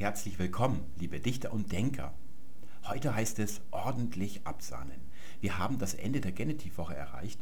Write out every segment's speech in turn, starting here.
Herzlich willkommen, liebe Dichter und Denker. Heute heißt es ordentlich absahnen. Wir haben das Ende der Genitivwoche erreicht.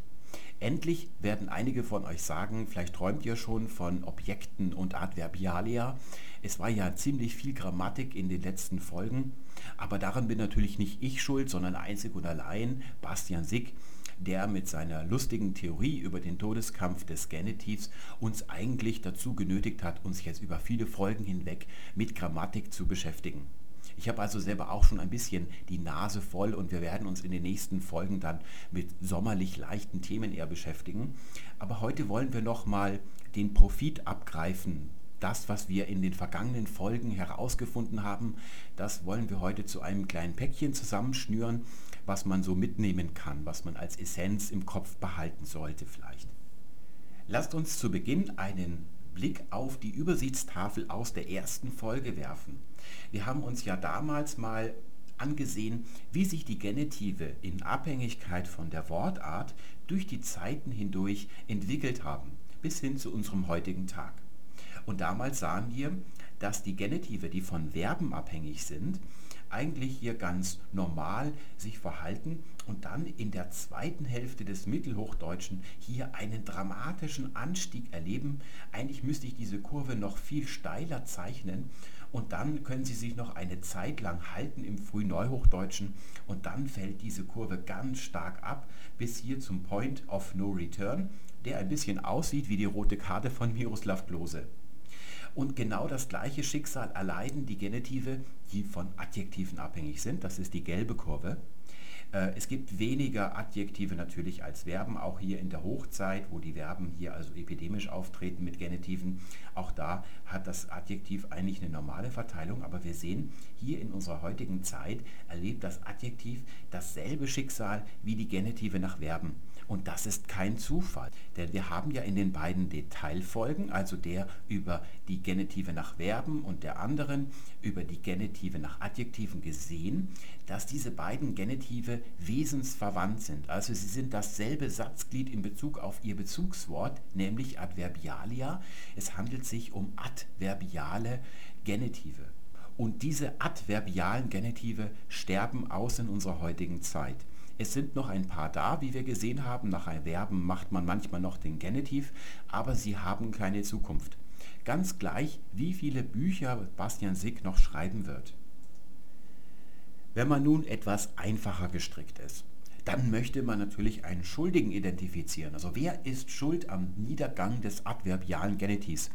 Endlich werden einige von euch sagen, vielleicht träumt ihr schon von Objekten und Adverbialia. Es war ja ziemlich viel Grammatik in den letzten Folgen, aber daran bin natürlich nicht ich schuld, sondern einzig und allein Bastian Sick, der mit seiner lustigen Theorie über den Todeskampf des Genitivs uns eigentlich dazu genötigt hat, uns jetzt über viele Folgen hinweg mit Grammatik zu beschäftigen. Ich habe also selber auch schon ein bisschen die Nase voll und wir werden uns in den nächsten Folgen dann mit sommerlich leichten Themen eher beschäftigen. Aber heute wollen wir nochmal den Profit abgreifen. Das, was wir in den vergangenen Folgen herausgefunden haben, das wollen wir heute zu einem kleinen Päckchen zusammenschnüren was man so mitnehmen kann, was man als Essenz im Kopf behalten sollte vielleicht. Lasst uns zu Beginn einen Blick auf die Übersichtstafel aus der ersten Folge werfen. Wir haben uns ja damals mal angesehen, wie sich die Genitive in Abhängigkeit von der Wortart durch die Zeiten hindurch entwickelt haben, bis hin zu unserem heutigen Tag. Und damals sahen wir, dass die Genitive, die von Verben abhängig sind, eigentlich hier ganz normal sich verhalten und dann in der zweiten Hälfte des Mittelhochdeutschen hier einen dramatischen Anstieg erleben. Eigentlich müsste ich diese Kurve noch viel steiler zeichnen und dann können Sie sich noch eine Zeit lang halten im Frühneuhochdeutschen und dann fällt diese Kurve ganz stark ab bis hier zum Point of No Return, der ein bisschen aussieht wie die rote Karte von Miroslav Klose. Und genau das gleiche Schicksal erleiden die Genitive, die von Adjektiven abhängig sind. Das ist die gelbe Kurve. Äh, es gibt weniger Adjektive natürlich als Verben, auch hier in der Hochzeit, wo die Verben hier also epidemisch auftreten mit Genitiven. Auch da hat das Adjektiv eigentlich eine normale Verteilung, aber wir sehen, hier in unserer heutigen Zeit erlebt das Adjektiv dasselbe Schicksal wie die Genitive nach Verben. Und das ist kein Zufall, denn wir haben ja in den beiden Detailfolgen, also der über die Genitive nach Verben und der anderen über die Genitive nach Adjektiven gesehen, dass diese beiden Genitive wesensverwandt sind. Also sie sind dasselbe Satzglied in Bezug auf ihr Bezugswort, nämlich Adverbialia. Es handelt sich um adverbiale Genitive. Und diese adverbialen Genitive sterben aus in unserer heutigen Zeit. Es sind noch ein paar da, wie wir gesehen haben. Nach einem Verben macht man manchmal noch den Genitiv, aber sie haben keine Zukunft. Ganz gleich, wie viele Bücher Bastian Sick noch schreiben wird. Wenn man nun etwas einfacher gestrickt ist, dann möchte man natürlich einen Schuldigen identifizieren. Also wer ist schuld am Niedergang des adverbialen Genitivs?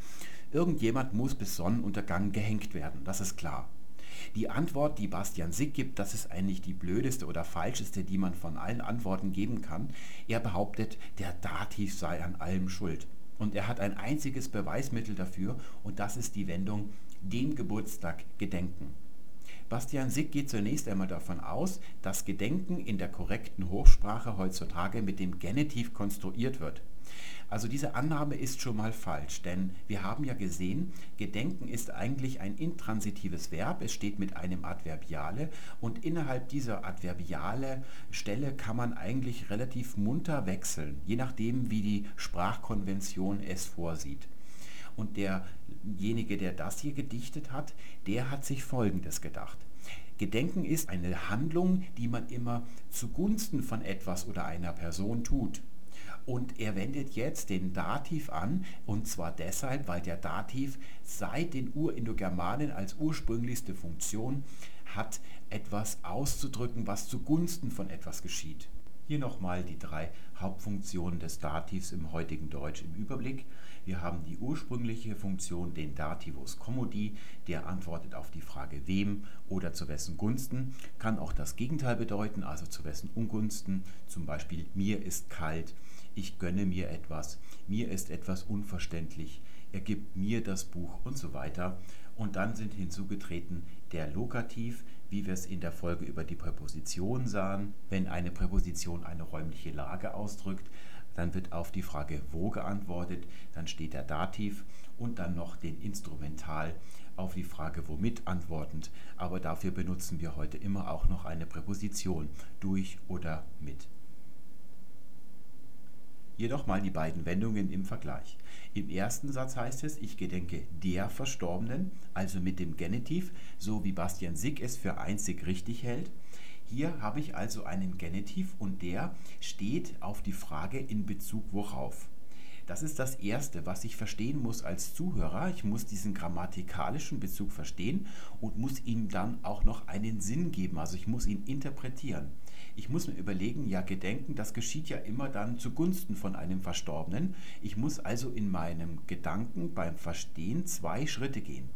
Irgendjemand muss bis Sonnenuntergang gehängt werden, das ist klar. Die Antwort, die Bastian Sick gibt, das ist eigentlich die blödeste oder falscheste, die man von allen Antworten geben kann. Er behauptet, der Dativ sei an allem schuld. Und er hat ein einziges Beweismittel dafür und das ist die Wendung dem Geburtstag gedenken. Bastian Sick geht zunächst einmal davon aus, dass Gedenken in der korrekten Hochsprache heutzutage mit dem Genitiv konstruiert wird. Also diese Annahme ist schon mal falsch, denn wir haben ja gesehen, Gedenken ist eigentlich ein intransitives Verb, es steht mit einem Adverbiale und innerhalb dieser Adverbiale Stelle kann man eigentlich relativ munter wechseln, je nachdem wie die Sprachkonvention es vorsieht. Und derjenige, der das hier gedichtet hat, der hat sich Folgendes gedacht. Gedenken ist eine Handlung, die man immer zugunsten von etwas oder einer Person tut. Und er wendet jetzt den Dativ an, und zwar deshalb, weil der Dativ seit den Urindogermanen als ursprünglichste Funktion hat, etwas auszudrücken, was zugunsten von etwas geschieht. Hier nochmal die drei Hauptfunktionen des Dativs im heutigen Deutsch im Überblick. Wir haben die ursprüngliche Funktion, den Dativus commodi, der antwortet auf die Frage wem oder zu wessen Gunsten, kann auch das Gegenteil bedeuten, also zu wessen Ungunsten, zum Beispiel mir ist kalt, ich gönne mir etwas, mir ist etwas unverständlich, er gibt mir das Buch und so weiter. Und dann sind hinzugetreten der Lokativ, wie wir es in der Folge über die Präposition sahen. Wenn eine Präposition eine räumliche Lage ausdrückt, dann wird auf die Frage wo geantwortet, dann steht der Dativ und dann noch den Instrumental auf die Frage womit antwortend. Aber dafür benutzen wir heute immer auch noch eine Präposition durch oder mit. Jedoch mal die beiden Wendungen im Vergleich. Im ersten Satz heißt es, ich gedenke der Verstorbenen, also mit dem Genitiv, so wie Bastian Sick es für einzig richtig hält. Hier habe ich also einen Genitiv und der steht auf die Frage in Bezug worauf. Das ist das Erste, was ich verstehen muss als Zuhörer. Ich muss diesen grammatikalischen Bezug verstehen und muss ihm dann auch noch einen Sinn geben. Also ich muss ihn interpretieren. Ich muss mir überlegen, ja, Gedenken, das geschieht ja immer dann zugunsten von einem Verstorbenen. Ich muss also in meinem Gedanken beim Verstehen zwei Schritte gehen.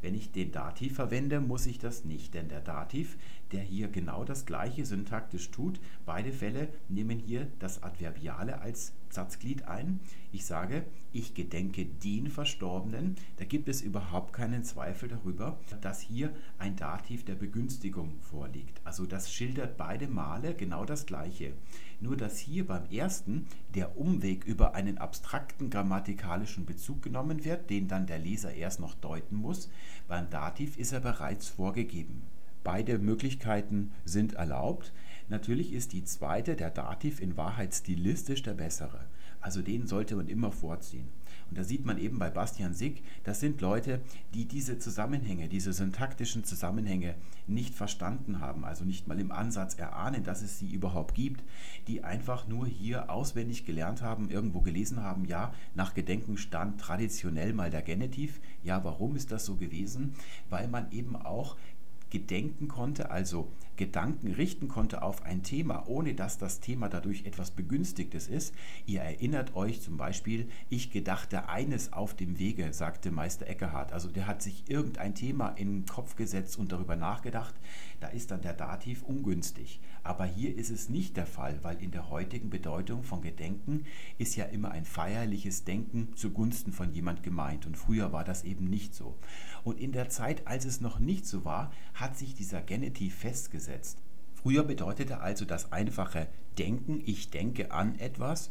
Wenn ich den Dativ verwende, muss ich das nicht, denn der Dativ, der hier genau das gleiche syntaktisch tut, beide Fälle nehmen hier das Adverbiale als Satzglied ein. Ich sage, ich gedenke den Verstorbenen. Da gibt es überhaupt keinen Zweifel darüber, dass hier ein Dativ der Begünstigung vorliegt. Also das schildert beide Male genau das gleiche. Nur dass hier beim ersten der Umweg über einen abstrakten grammatikalischen Bezug genommen wird, den dann der Leser erst noch deuten muss. Beim Dativ ist er bereits vorgegeben. Beide Möglichkeiten sind erlaubt. Natürlich ist die zweite, der Dativ, in Wahrheit stilistisch der bessere. Also den sollte man immer vorziehen. Und da sieht man eben bei Bastian Sick, das sind Leute, die diese Zusammenhänge, diese syntaktischen Zusammenhänge nicht verstanden haben, also nicht mal im Ansatz erahnen, dass es sie überhaupt gibt, die einfach nur hier auswendig gelernt haben, irgendwo gelesen haben, ja, nach Gedenken stand traditionell mal der Genitiv. Ja, warum ist das so gewesen? Weil man eben auch gedenken konnte, also Gedanken richten konnte auf ein Thema, ohne dass das Thema dadurch etwas Begünstigtes ist. Ihr erinnert euch zum Beispiel, ich gedachte eines auf dem Wege, sagte Meister Eckehardt. Also der hat sich irgendein Thema in den Kopf gesetzt und darüber nachgedacht. Da ist dann der Dativ ungünstig. Aber hier ist es nicht der Fall, weil in der heutigen Bedeutung von Gedenken ist ja immer ein feierliches Denken zugunsten von jemand gemeint. Und früher war das eben nicht so. Und in der Zeit, als es noch nicht so war, hat sich dieser Genitiv festgesetzt. Früher bedeutete also das einfache Denken, ich denke an etwas,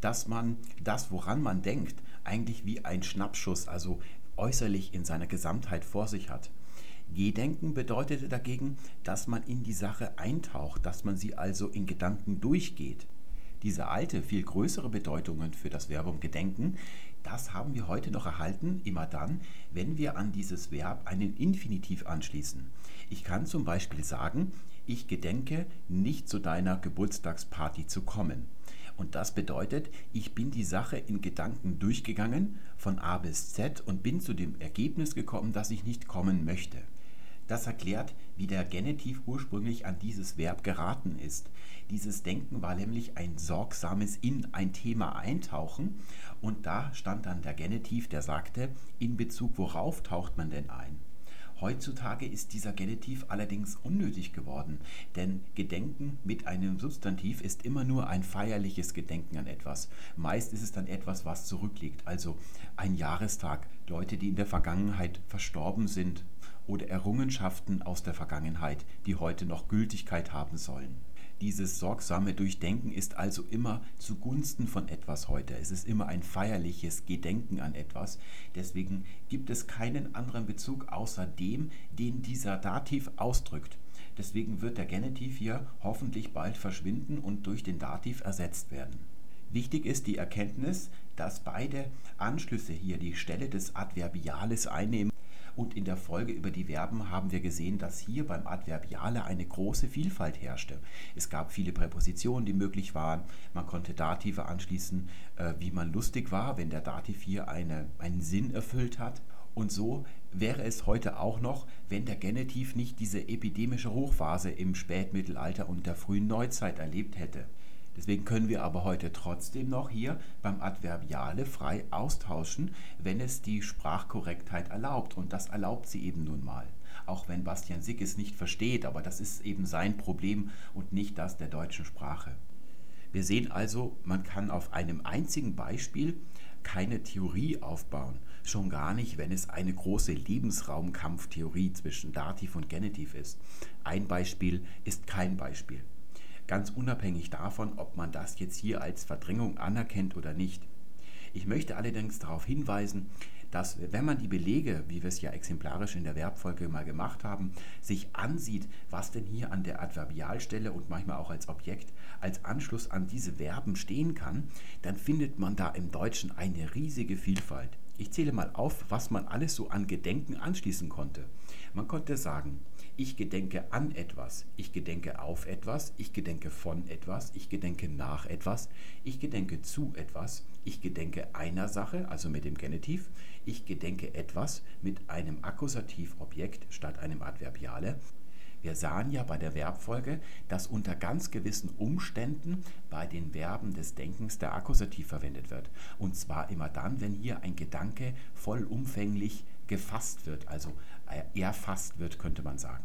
dass man das, woran man denkt, eigentlich wie ein Schnappschuss, also äußerlich in seiner Gesamtheit vor sich hat. Gedenken bedeutete dagegen, dass man in die Sache eintaucht, dass man sie also in Gedanken durchgeht. Diese alte, viel größere Bedeutungen für das Verbum gedenken, das haben wir heute noch erhalten, immer dann, wenn wir an dieses Verb einen Infinitiv anschließen. Ich kann zum Beispiel sagen, ich gedenke, nicht zu deiner Geburtstagsparty zu kommen. Und das bedeutet, ich bin die Sache in Gedanken durchgegangen, von A bis Z, und bin zu dem Ergebnis gekommen, dass ich nicht kommen möchte. Das erklärt, wie der Genitiv ursprünglich an dieses Verb geraten ist. Dieses Denken war nämlich ein sorgsames in ein Thema eintauchen und da stand dann der Genitiv, der sagte, in Bezug worauf taucht man denn ein? Heutzutage ist dieser Genitiv allerdings unnötig geworden, denn Gedenken mit einem Substantiv ist immer nur ein feierliches Gedenken an etwas. Meist ist es dann etwas, was zurückliegt, also ein Jahrestag, Leute, die in der Vergangenheit verstorben sind oder Errungenschaften aus der Vergangenheit, die heute noch Gültigkeit haben sollen. Dieses sorgsame Durchdenken ist also immer zugunsten von etwas heute. Es ist immer ein feierliches Gedenken an etwas. Deswegen gibt es keinen anderen Bezug außer dem, den dieser Dativ ausdrückt. Deswegen wird der Genitiv hier hoffentlich bald verschwinden und durch den Dativ ersetzt werden. Wichtig ist die Erkenntnis, dass beide Anschlüsse hier die Stelle des Adverbiales einnehmen. Und in der Folge über die Verben haben wir gesehen, dass hier beim Adverbiale eine große Vielfalt herrschte. Es gab viele Präpositionen, die möglich waren. Man konnte Dative anschließen, äh, wie man lustig war, wenn der Dativ hier eine, einen Sinn erfüllt hat. Und so wäre es heute auch noch, wenn der Genitiv nicht diese epidemische Hochphase im Spätmittelalter und der frühen Neuzeit erlebt hätte. Deswegen können wir aber heute trotzdem noch hier beim Adverbiale frei austauschen, wenn es die Sprachkorrektheit erlaubt. Und das erlaubt sie eben nun mal. Auch wenn Bastian Sick es nicht versteht, aber das ist eben sein Problem und nicht das der deutschen Sprache. Wir sehen also, man kann auf einem einzigen Beispiel keine Theorie aufbauen. Schon gar nicht, wenn es eine große Lebensraumkampftheorie zwischen Dativ und Genitiv ist. Ein Beispiel ist kein Beispiel ganz unabhängig davon, ob man das jetzt hier als Verdrängung anerkennt oder nicht. Ich möchte allerdings darauf hinweisen, dass wenn man die Belege, wie wir es ja exemplarisch in der Verbfolge mal gemacht haben, sich ansieht, was denn hier an der Adverbialstelle und manchmal auch als Objekt als Anschluss an diese Verben stehen kann, dann findet man da im Deutschen eine riesige Vielfalt. Ich zähle mal auf, was man alles so an Gedenken anschließen konnte. Man konnte sagen, ich gedenke an etwas, ich gedenke auf etwas, ich gedenke von etwas, ich gedenke nach etwas, ich gedenke zu etwas, ich gedenke einer Sache, also mit dem Genitiv, ich gedenke etwas mit einem Akkusativobjekt statt einem Adverbiale. Wir sahen ja bei der Verbfolge, dass unter ganz gewissen Umständen bei den Verben des Denkens der Akkusativ verwendet wird. Und zwar immer dann, wenn hier ein Gedanke vollumfänglich gefasst wird, also erfasst wird, könnte man sagen.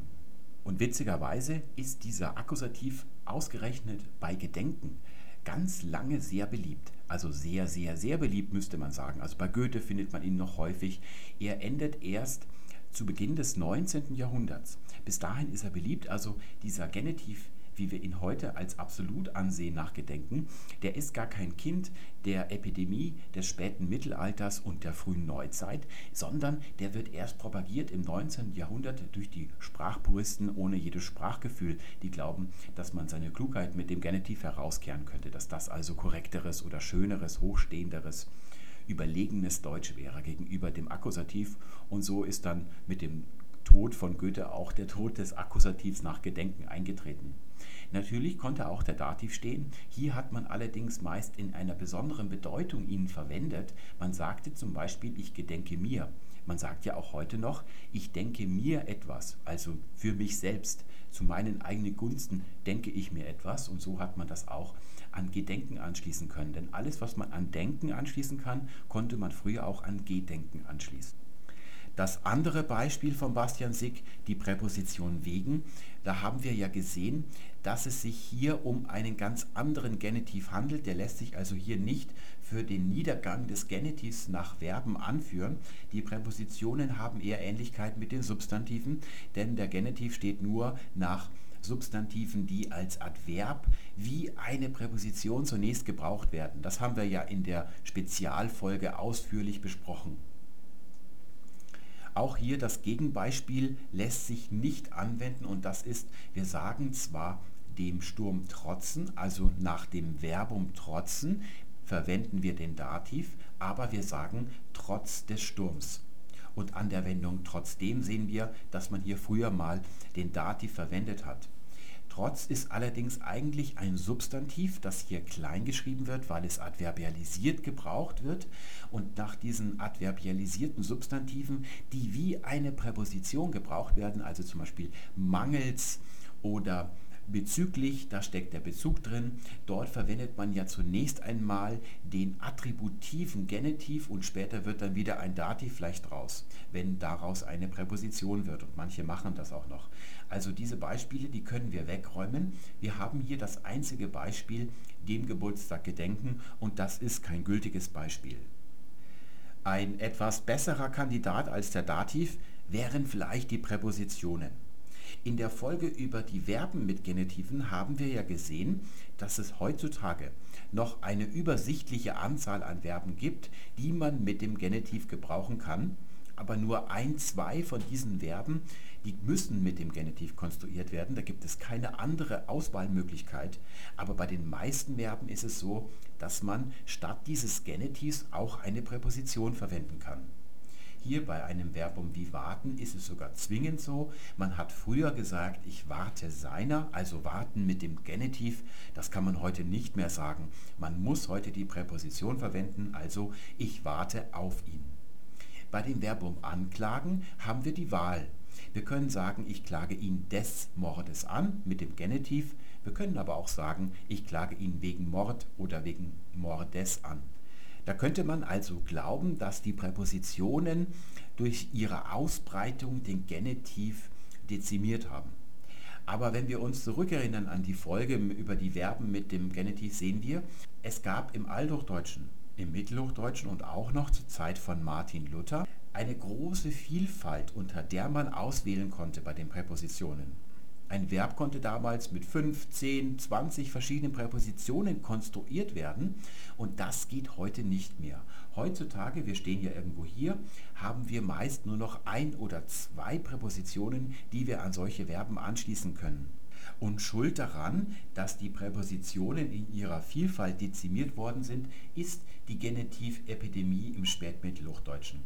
Und witzigerweise ist dieser Akkusativ ausgerechnet bei Gedenken ganz lange sehr beliebt. Also sehr, sehr, sehr beliebt müsste man sagen. Also bei Goethe findet man ihn noch häufig. Er endet erst zu Beginn des 19. Jahrhunderts. Bis dahin ist er beliebt, also dieser Genitiv wie wir ihn heute als absolut ansehen nach Gedenken, der ist gar kein Kind der Epidemie des späten Mittelalters und der frühen Neuzeit, sondern der wird erst propagiert im 19. Jahrhundert durch die Sprachpuristen ohne jedes Sprachgefühl, die glauben, dass man seine Klugheit mit dem Genitiv herauskehren könnte, dass das also korrekteres oder schöneres, hochstehenderes überlegenes Deutsch wäre gegenüber dem Akkusativ. Und so ist dann mit dem Tod von Goethe auch der Tod des Akkusativs nach Gedenken eingetreten. Natürlich konnte auch der Dativ stehen. Hier hat man allerdings meist in einer besonderen Bedeutung ihn verwendet. Man sagte zum Beispiel, ich gedenke mir. Man sagt ja auch heute noch, ich denke mir etwas, also für mich selbst, zu meinen eigenen Gunsten denke ich mir etwas und so hat man das auch an Gedenken anschließen können. Denn alles, was man an Denken anschließen kann, konnte man früher auch an Gedenken anschließen. Das andere Beispiel von Bastian Sick, die Präposition wegen, da haben wir ja gesehen, dass es sich hier um einen ganz anderen Genitiv handelt. Der lässt sich also hier nicht für den Niedergang des Genitivs nach Verben anführen. Die Präpositionen haben eher Ähnlichkeit mit den Substantiven, denn der Genitiv steht nur nach Substantiven, die als Adverb wie eine Präposition zunächst gebraucht werden. Das haben wir ja in der Spezialfolge ausführlich besprochen. Auch hier das Gegenbeispiel lässt sich nicht anwenden und das ist, wir sagen zwar dem Sturm trotzen, also nach dem Verbum trotzen, verwenden wir den Dativ, aber wir sagen trotz des Sturms. Und an der Wendung trotzdem sehen wir, dass man hier früher mal den Dativ verwendet hat. Trotz ist allerdings eigentlich ein Substantiv, das hier klein geschrieben wird, weil es adverbialisiert gebraucht wird. Und nach diesen adverbialisierten Substantiven, die wie eine Präposition gebraucht werden, also zum Beispiel mangels oder Bezüglich, da steckt der Bezug drin. Dort verwendet man ja zunächst einmal den attributiven Genitiv und später wird dann wieder ein Dativ vielleicht raus, wenn daraus eine Präposition wird. Und manche machen das auch noch. Also diese Beispiele, die können wir wegräumen. Wir haben hier das einzige Beispiel, dem Geburtstag gedenken und das ist kein gültiges Beispiel. Ein etwas besserer Kandidat als der Dativ wären vielleicht die Präpositionen. In der Folge über die Verben mit Genitiven haben wir ja gesehen, dass es heutzutage noch eine übersichtliche Anzahl an Verben gibt, die man mit dem Genitiv gebrauchen kann, aber nur ein, zwei von diesen Verben, die müssen mit dem Genitiv konstruiert werden. Da gibt es keine andere Auswahlmöglichkeit. Aber bei den meisten Verben ist es so, dass man statt dieses Genitivs auch eine Präposition verwenden kann. Hier bei einem Verbum wie warten ist es sogar zwingend so. Man hat früher gesagt, ich warte seiner, also warten mit dem Genitiv. Das kann man heute nicht mehr sagen. Man muss heute die Präposition verwenden, also ich warte auf ihn. Bei dem Verbum anklagen haben wir die Wahl. Wir können sagen, ich klage ihn des Mordes an mit dem Genitiv. Wir können aber auch sagen, ich klage ihn wegen Mord oder wegen Mordes an. Da könnte man also glauben, dass die Präpositionen durch ihre Ausbreitung den Genitiv dezimiert haben. Aber wenn wir uns zurückerinnern an die Folge über die Verben mit dem Genitiv, sehen wir, es gab im Althochdeutschen, im Mittelhochdeutschen und auch noch zur Zeit von Martin Luther eine große Vielfalt, unter der man auswählen konnte bei den Präpositionen. Ein Verb konnte damals mit 5, 10, 20 verschiedenen Präpositionen konstruiert werden und das geht heute nicht mehr. Heutzutage, wir stehen ja irgendwo hier, haben wir meist nur noch ein oder zwei Präpositionen, die wir an solche Verben anschließen können. Und schuld daran, dass die Präpositionen in ihrer Vielfalt dezimiert worden sind, ist die Genitivepidemie im Spätmittelhochdeutschen.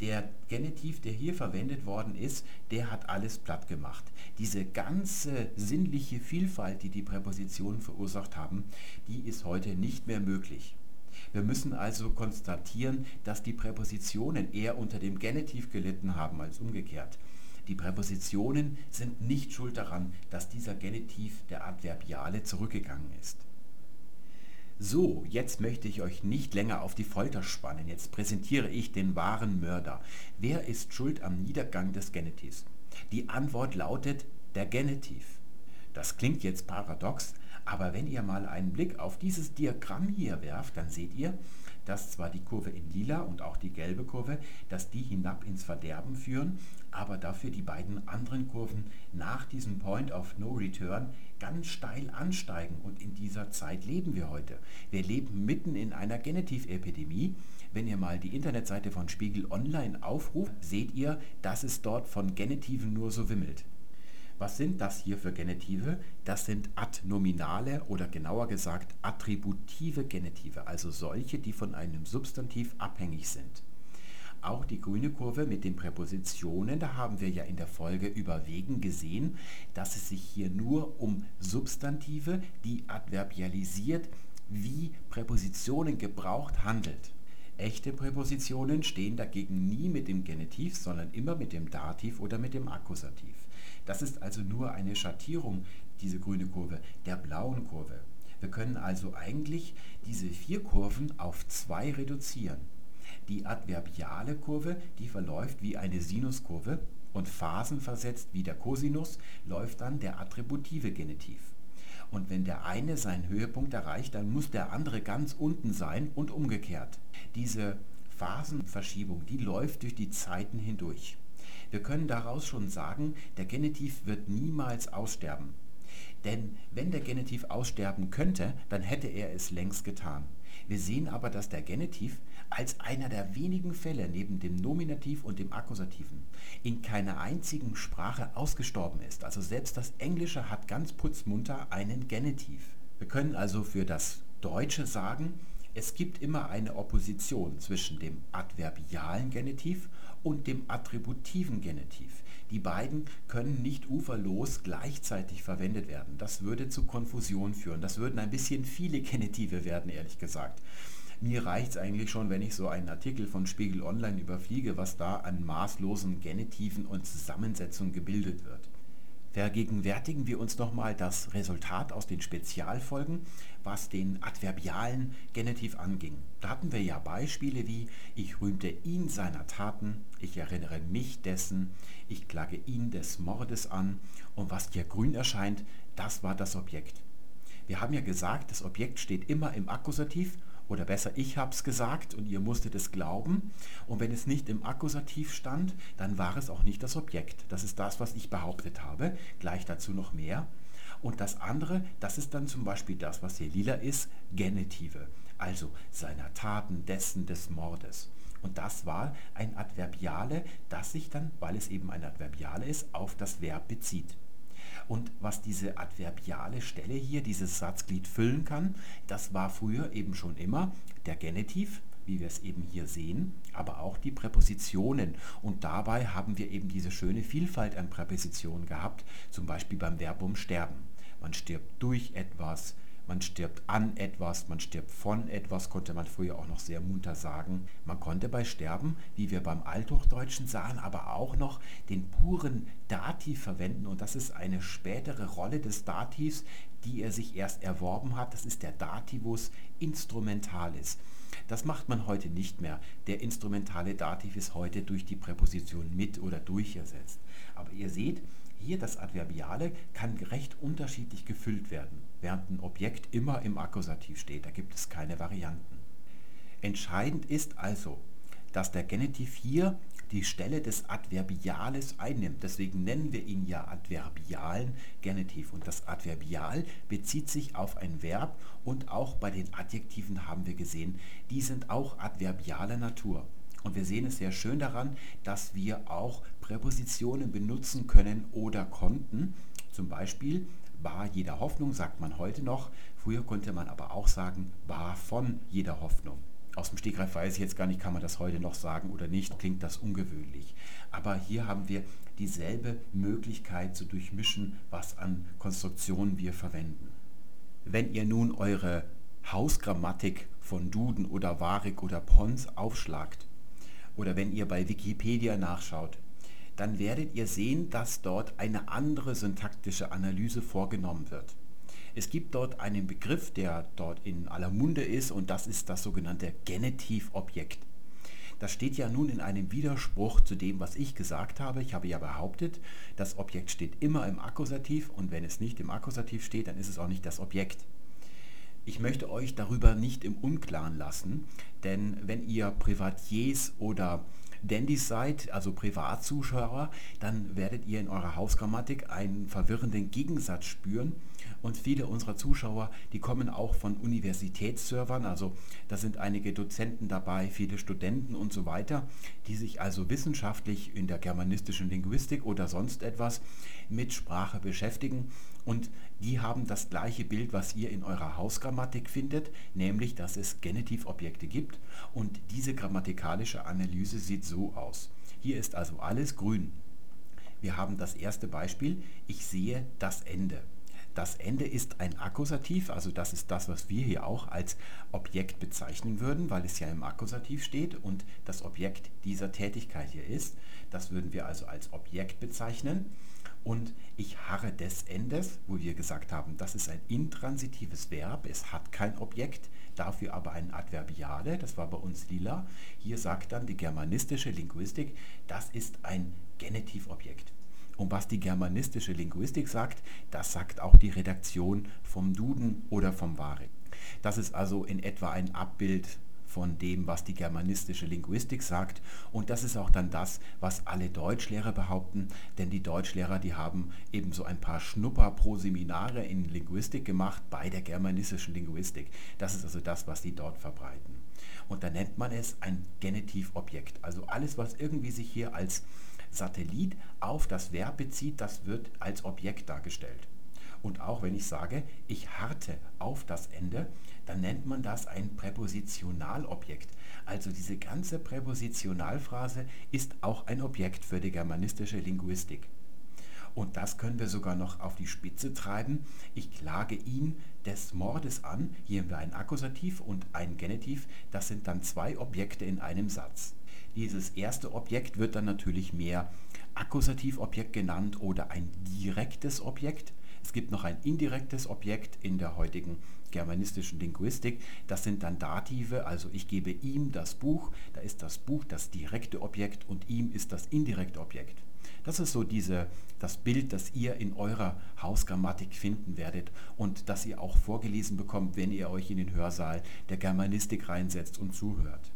Der Genitiv, der hier verwendet worden ist, der hat alles platt gemacht. Diese ganze sinnliche Vielfalt, die die Präpositionen verursacht haben, die ist heute nicht mehr möglich. Wir müssen also konstatieren, dass die Präpositionen eher unter dem Genitiv gelitten haben als umgekehrt. Die Präpositionen sind nicht schuld daran, dass dieser Genitiv der Adverbiale zurückgegangen ist. So, jetzt möchte ich euch nicht länger auf die Folter spannen. Jetzt präsentiere ich den wahren Mörder. Wer ist schuld am Niedergang des Genitivs? Die Antwort lautet der Genitiv. Das klingt jetzt paradox, aber wenn ihr mal einen Blick auf dieses Diagramm hier werft, dann seht ihr, dass zwar die Kurve in lila und auch die gelbe Kurve, dass die hinab ins Verderben führen, aber dafür die beiden anderen Kurven nach diesem Point of No Return ganz steil ansteigen und in dieser Zeit leben wir heute. Wir leben mitten in einer Genitivepidemie. Wenn ihr mal die Internetseite von Spiegel Online aufruft, seht ihr, dass es dort von Genitiven nur so wimmelt. Was sind das hier für Genitive? Das sind adnominale oder genauer gesagt attributive Genitive, also solche, die von einem Substantiv abhängig sind. Auch die grüne Kurve mit den Präpositionen, da haben wir ja in der Folge überwegen gesehen, dass es sich hier nur um Substantive, die adverbialisiert wie Präpositionen gebraucht handelt. Echte Präpositionen stehen dagegen nie mit dem Genitiv, sondern immer mit dem Dativ oder mit dem Akkusativ. Das ist also nur eine Schattierung, diese grüne Kurve, der blauen Kurve. Wir können also eigentlich diese vier Kurven auf zwei reduzieren. Die adverbiale Kurve, die verläuft wie eine Sinuskurve und phasenversetzt wie der Cosinus läuft dann der attributive Genitiv. Und wenn der eine seinen Höhepunkt erreicht, dann muss der andere ganz unten sein und umgekehrt. Diese Phasenverschiebung, die läuft durch die Zeiten hindurch. Wir können daraus schon sagen, der Genitiv wird niemals aussterben. Denn wenn der Genitiv aussterben könnte, dann hätte er es längst getan. Wir sehen aber, dass der Genitiv als einer der wenigen Fälle neben dem Nominativ und dem Akkusativen in keiner einzigen Sprache ausgestorben ist. Also selbst das Englische hat ganz putzmunter einen Genitiv. Wir können also für das Deutsche sagen, es gibt immer eine Opposition zwischen dem adverbialen Genitiv und dem attributiven Genitiv. Die beiden können nicht uferlos gleichzeitig verwendet werden. Das würde zu Konfusion führen. Das würden ein bisschen viele Genitive werden, ehrlich gesagt. Mir reicht es eigentlich schon, wenn ich so einen Artikel von Spiegel Online überfliege, was da an maßlosen Genitiven und Zusammensetzungen gebildet wird. Vergegenwärtigen wir uns nochmal das Resultat aus den Spezialfolgen, was den adverbialen Genitiv anging. Da hatten wir ja Beispiele wie ich rühmte ihn seiner Taten, ich erinnere mich dessen, ich klage ihn des Mordes an und was hier grün erscheint, das war das Objekt. Wir haben ja gesagt, das Objekt steht immer im Akkusativ oder besser, ich habe es gesagt und ihr musstet es glauben. Und wenn es nicht im Akkusativ stand, dann war es auch nicht das Objekt. Das ist das, was ich behauptet habe. Gleich dazu noch mehr. Und das andere, das ist dann zum Beispiel das, was hier lila ist, Genitive. Also seiner Taten, dessen, des Mordes. Und das war ein Adverbiale, das sich dann, weil es eben ein Adverbiale ist, auf das Verb bezieht. Und was diese adverbiale Stelle hier, dieses Satzglied füllen kann, das war früher eben schon immer der Genitiv, wie wir es eben hier sehen, aber auch die Präpositionen. Und dabei haben wir eben diese schöne Vielfalt an Präpositionen gehabt, zum Beispiel beim Verbum sterben. Man stirbt durch etwas, man stirbt an etwas, man stirbt von etwas, konnte man früher auch noch sehr munter sagen. Man konnte bei Sterben, wie wir beim Althochdeutschen sahen, aber auch noch den puren Dativ verwenden und das ist eine spätere Rolle des Dativs, die er sich erst erworben hat. Das ist der Dativus Instrumentalis. Das macht man heute nicht mehr. Der instrumentale Dativ ist heute durch die Präposition mit oder durch ersetzt. Aber ihr seht, hier das Adverbiale kann recht unterschiedlich gefüllt werden, während ein Objekt immer im Akkusativ steht. Da gibt es keine Varianten. Entscheidend ist also, dass der Genitiv hier die Stelle des Adverbiales einnimmt. Deswegen nennen wir ihn ja adverbialen Genitiv. Und das Adverbial bezieht sich auf ein Verb und auch bei den Adjektiven haben wir gesehen, die sind auch adverbialer Natur. Und wir sehen es sehr schön daran, dass wir auch Präpositionen benutzen können oder konnten. Zum Beispiel war jeder Hoffnung, sagt man heute noch. Früher konnte man aber auch sagen, war von jeder Hoffnung. Aus dem Stegreif weiß ich jetzt gar nicht, kann man das heute noch sagen oder nicht, klingt das ungewöhnlich. Aber hier haben wir dieselbe Möglichkeit zu durchmischen, was an Konstruktionen wir verwenden. Wenn ihr nun eure Hausgrammatik von Duden oder Warik oder Pons aufschlagt oder wenn ihr bei Wikipedia nachschaut, dann werdet ihr sehen, dass dort eine andere syntaktische Analyse vorgenommen wird. Es gibt dort einen Begriff, der dort in aller Munde ist und das ist das sogenannte Genitivobjekt. Das steht ja nun in einem Widerspruch zu dem, was ich gesagt habe. Ich habe ja behauptet, das Objekt steht immer im Akkusativ und wenn es nicht im Akkusativ steht, dann ist es auch nicht das Objekt. Ich möchte euch darüber nicht im Unklaren lassen, denn wenn ihr Privatiers oder Dandys seid, also Privatzuschauer, dann werdet ihr in eurer Hausgrammatik einen verwirrenden Gegensatz spüren. Und viele unserer Zuschauer, die kommen auch von Universitätsservern, also da sind einige Dozenten dabei, viele Studenten und so weiter, die sich also wissenschaftlich in der germanistischen Linguistik oder sonst etwas mit Sprache beschäftigen. Und die haben das gleiche Bild, was ihr in eurer Hausgrammatik findet, nämlich dass es Genitivobjekte gibt. Und diese grammatikalische Analyse sieht so aus. Hier ist also alles grün. Wir haben das erste Beispiel, ich sehe das Ende. Das Ende ist ein Akkusativ, also das ist das, was wir hier auch als Objekt bezeichnen würden, weil es ja im Akkusativ steht und das Objekt dieser Tätigkeit hier ist. Das würden wir also als Objekt bezeichnen. Und ich harre des Endes, wo wir gesagt haben, das ist ein intransitives Verb, es hat kein Objekt, dafür aber ein Adverbiale, das war bei uns lila. Hier sagt dann die germanistische Linguistik, das ist ein Genitivobjekt. Und was die germanistische Linguistik sagt, das sagt auch die Redaktion vom Duden oder vom Warek. Das ist also in etwa ein Abbild von dem, was die germanistische Linguistik sagt. Und das ist auch dann das, was alle Deutschlehrer behaupten, denn die Deutschlehrer, die haben eben so ein paar Schnupper pro Seminare in Linguistik gemacht bei der germanistischen Linguistik. Das ist also das, was die dort verbreiten. Und da nennt man es ein Genitivobjekt. Also alles, was irgendwie sich hier als Satellit auf das Verb bezieht, das wird als Objekt dargestellt. Und auch wenn ich sage, ich harte auf das Ende, dann nennt man das ein Präpositionalobjekt. Also diese ganze Präpositionalphrase ist auch ein Objekt für die germanistische Linguistik. Und das können wir sogar noch auf die Spitze treiben. Ich klage ihn des Mordes an. Hier haben wir ein Akkusativ und ein Genitiv. Das sind dann zwei Objekte in einem Satz. Dieses erste Objekt wird dann natürlich mehr Akkusativobjekt genannt oder ein direktes Objekt. Es gibt noch ein indirektes Objekt in der heutigen germanistischen Linguistik. Das sind dann Dative, also ich gebe ihm das Buch, da ist das Buch das direkte Objekt und ihm ist das indirekte Objekt. Das ist so diese, das Bild, das ihr in eurer Hausgrammatik finden werdet und das ihr auch vorgelesen bekommt, wenn ihr euch in den Hörsaal der Germanistik reinsetzt und zuhört.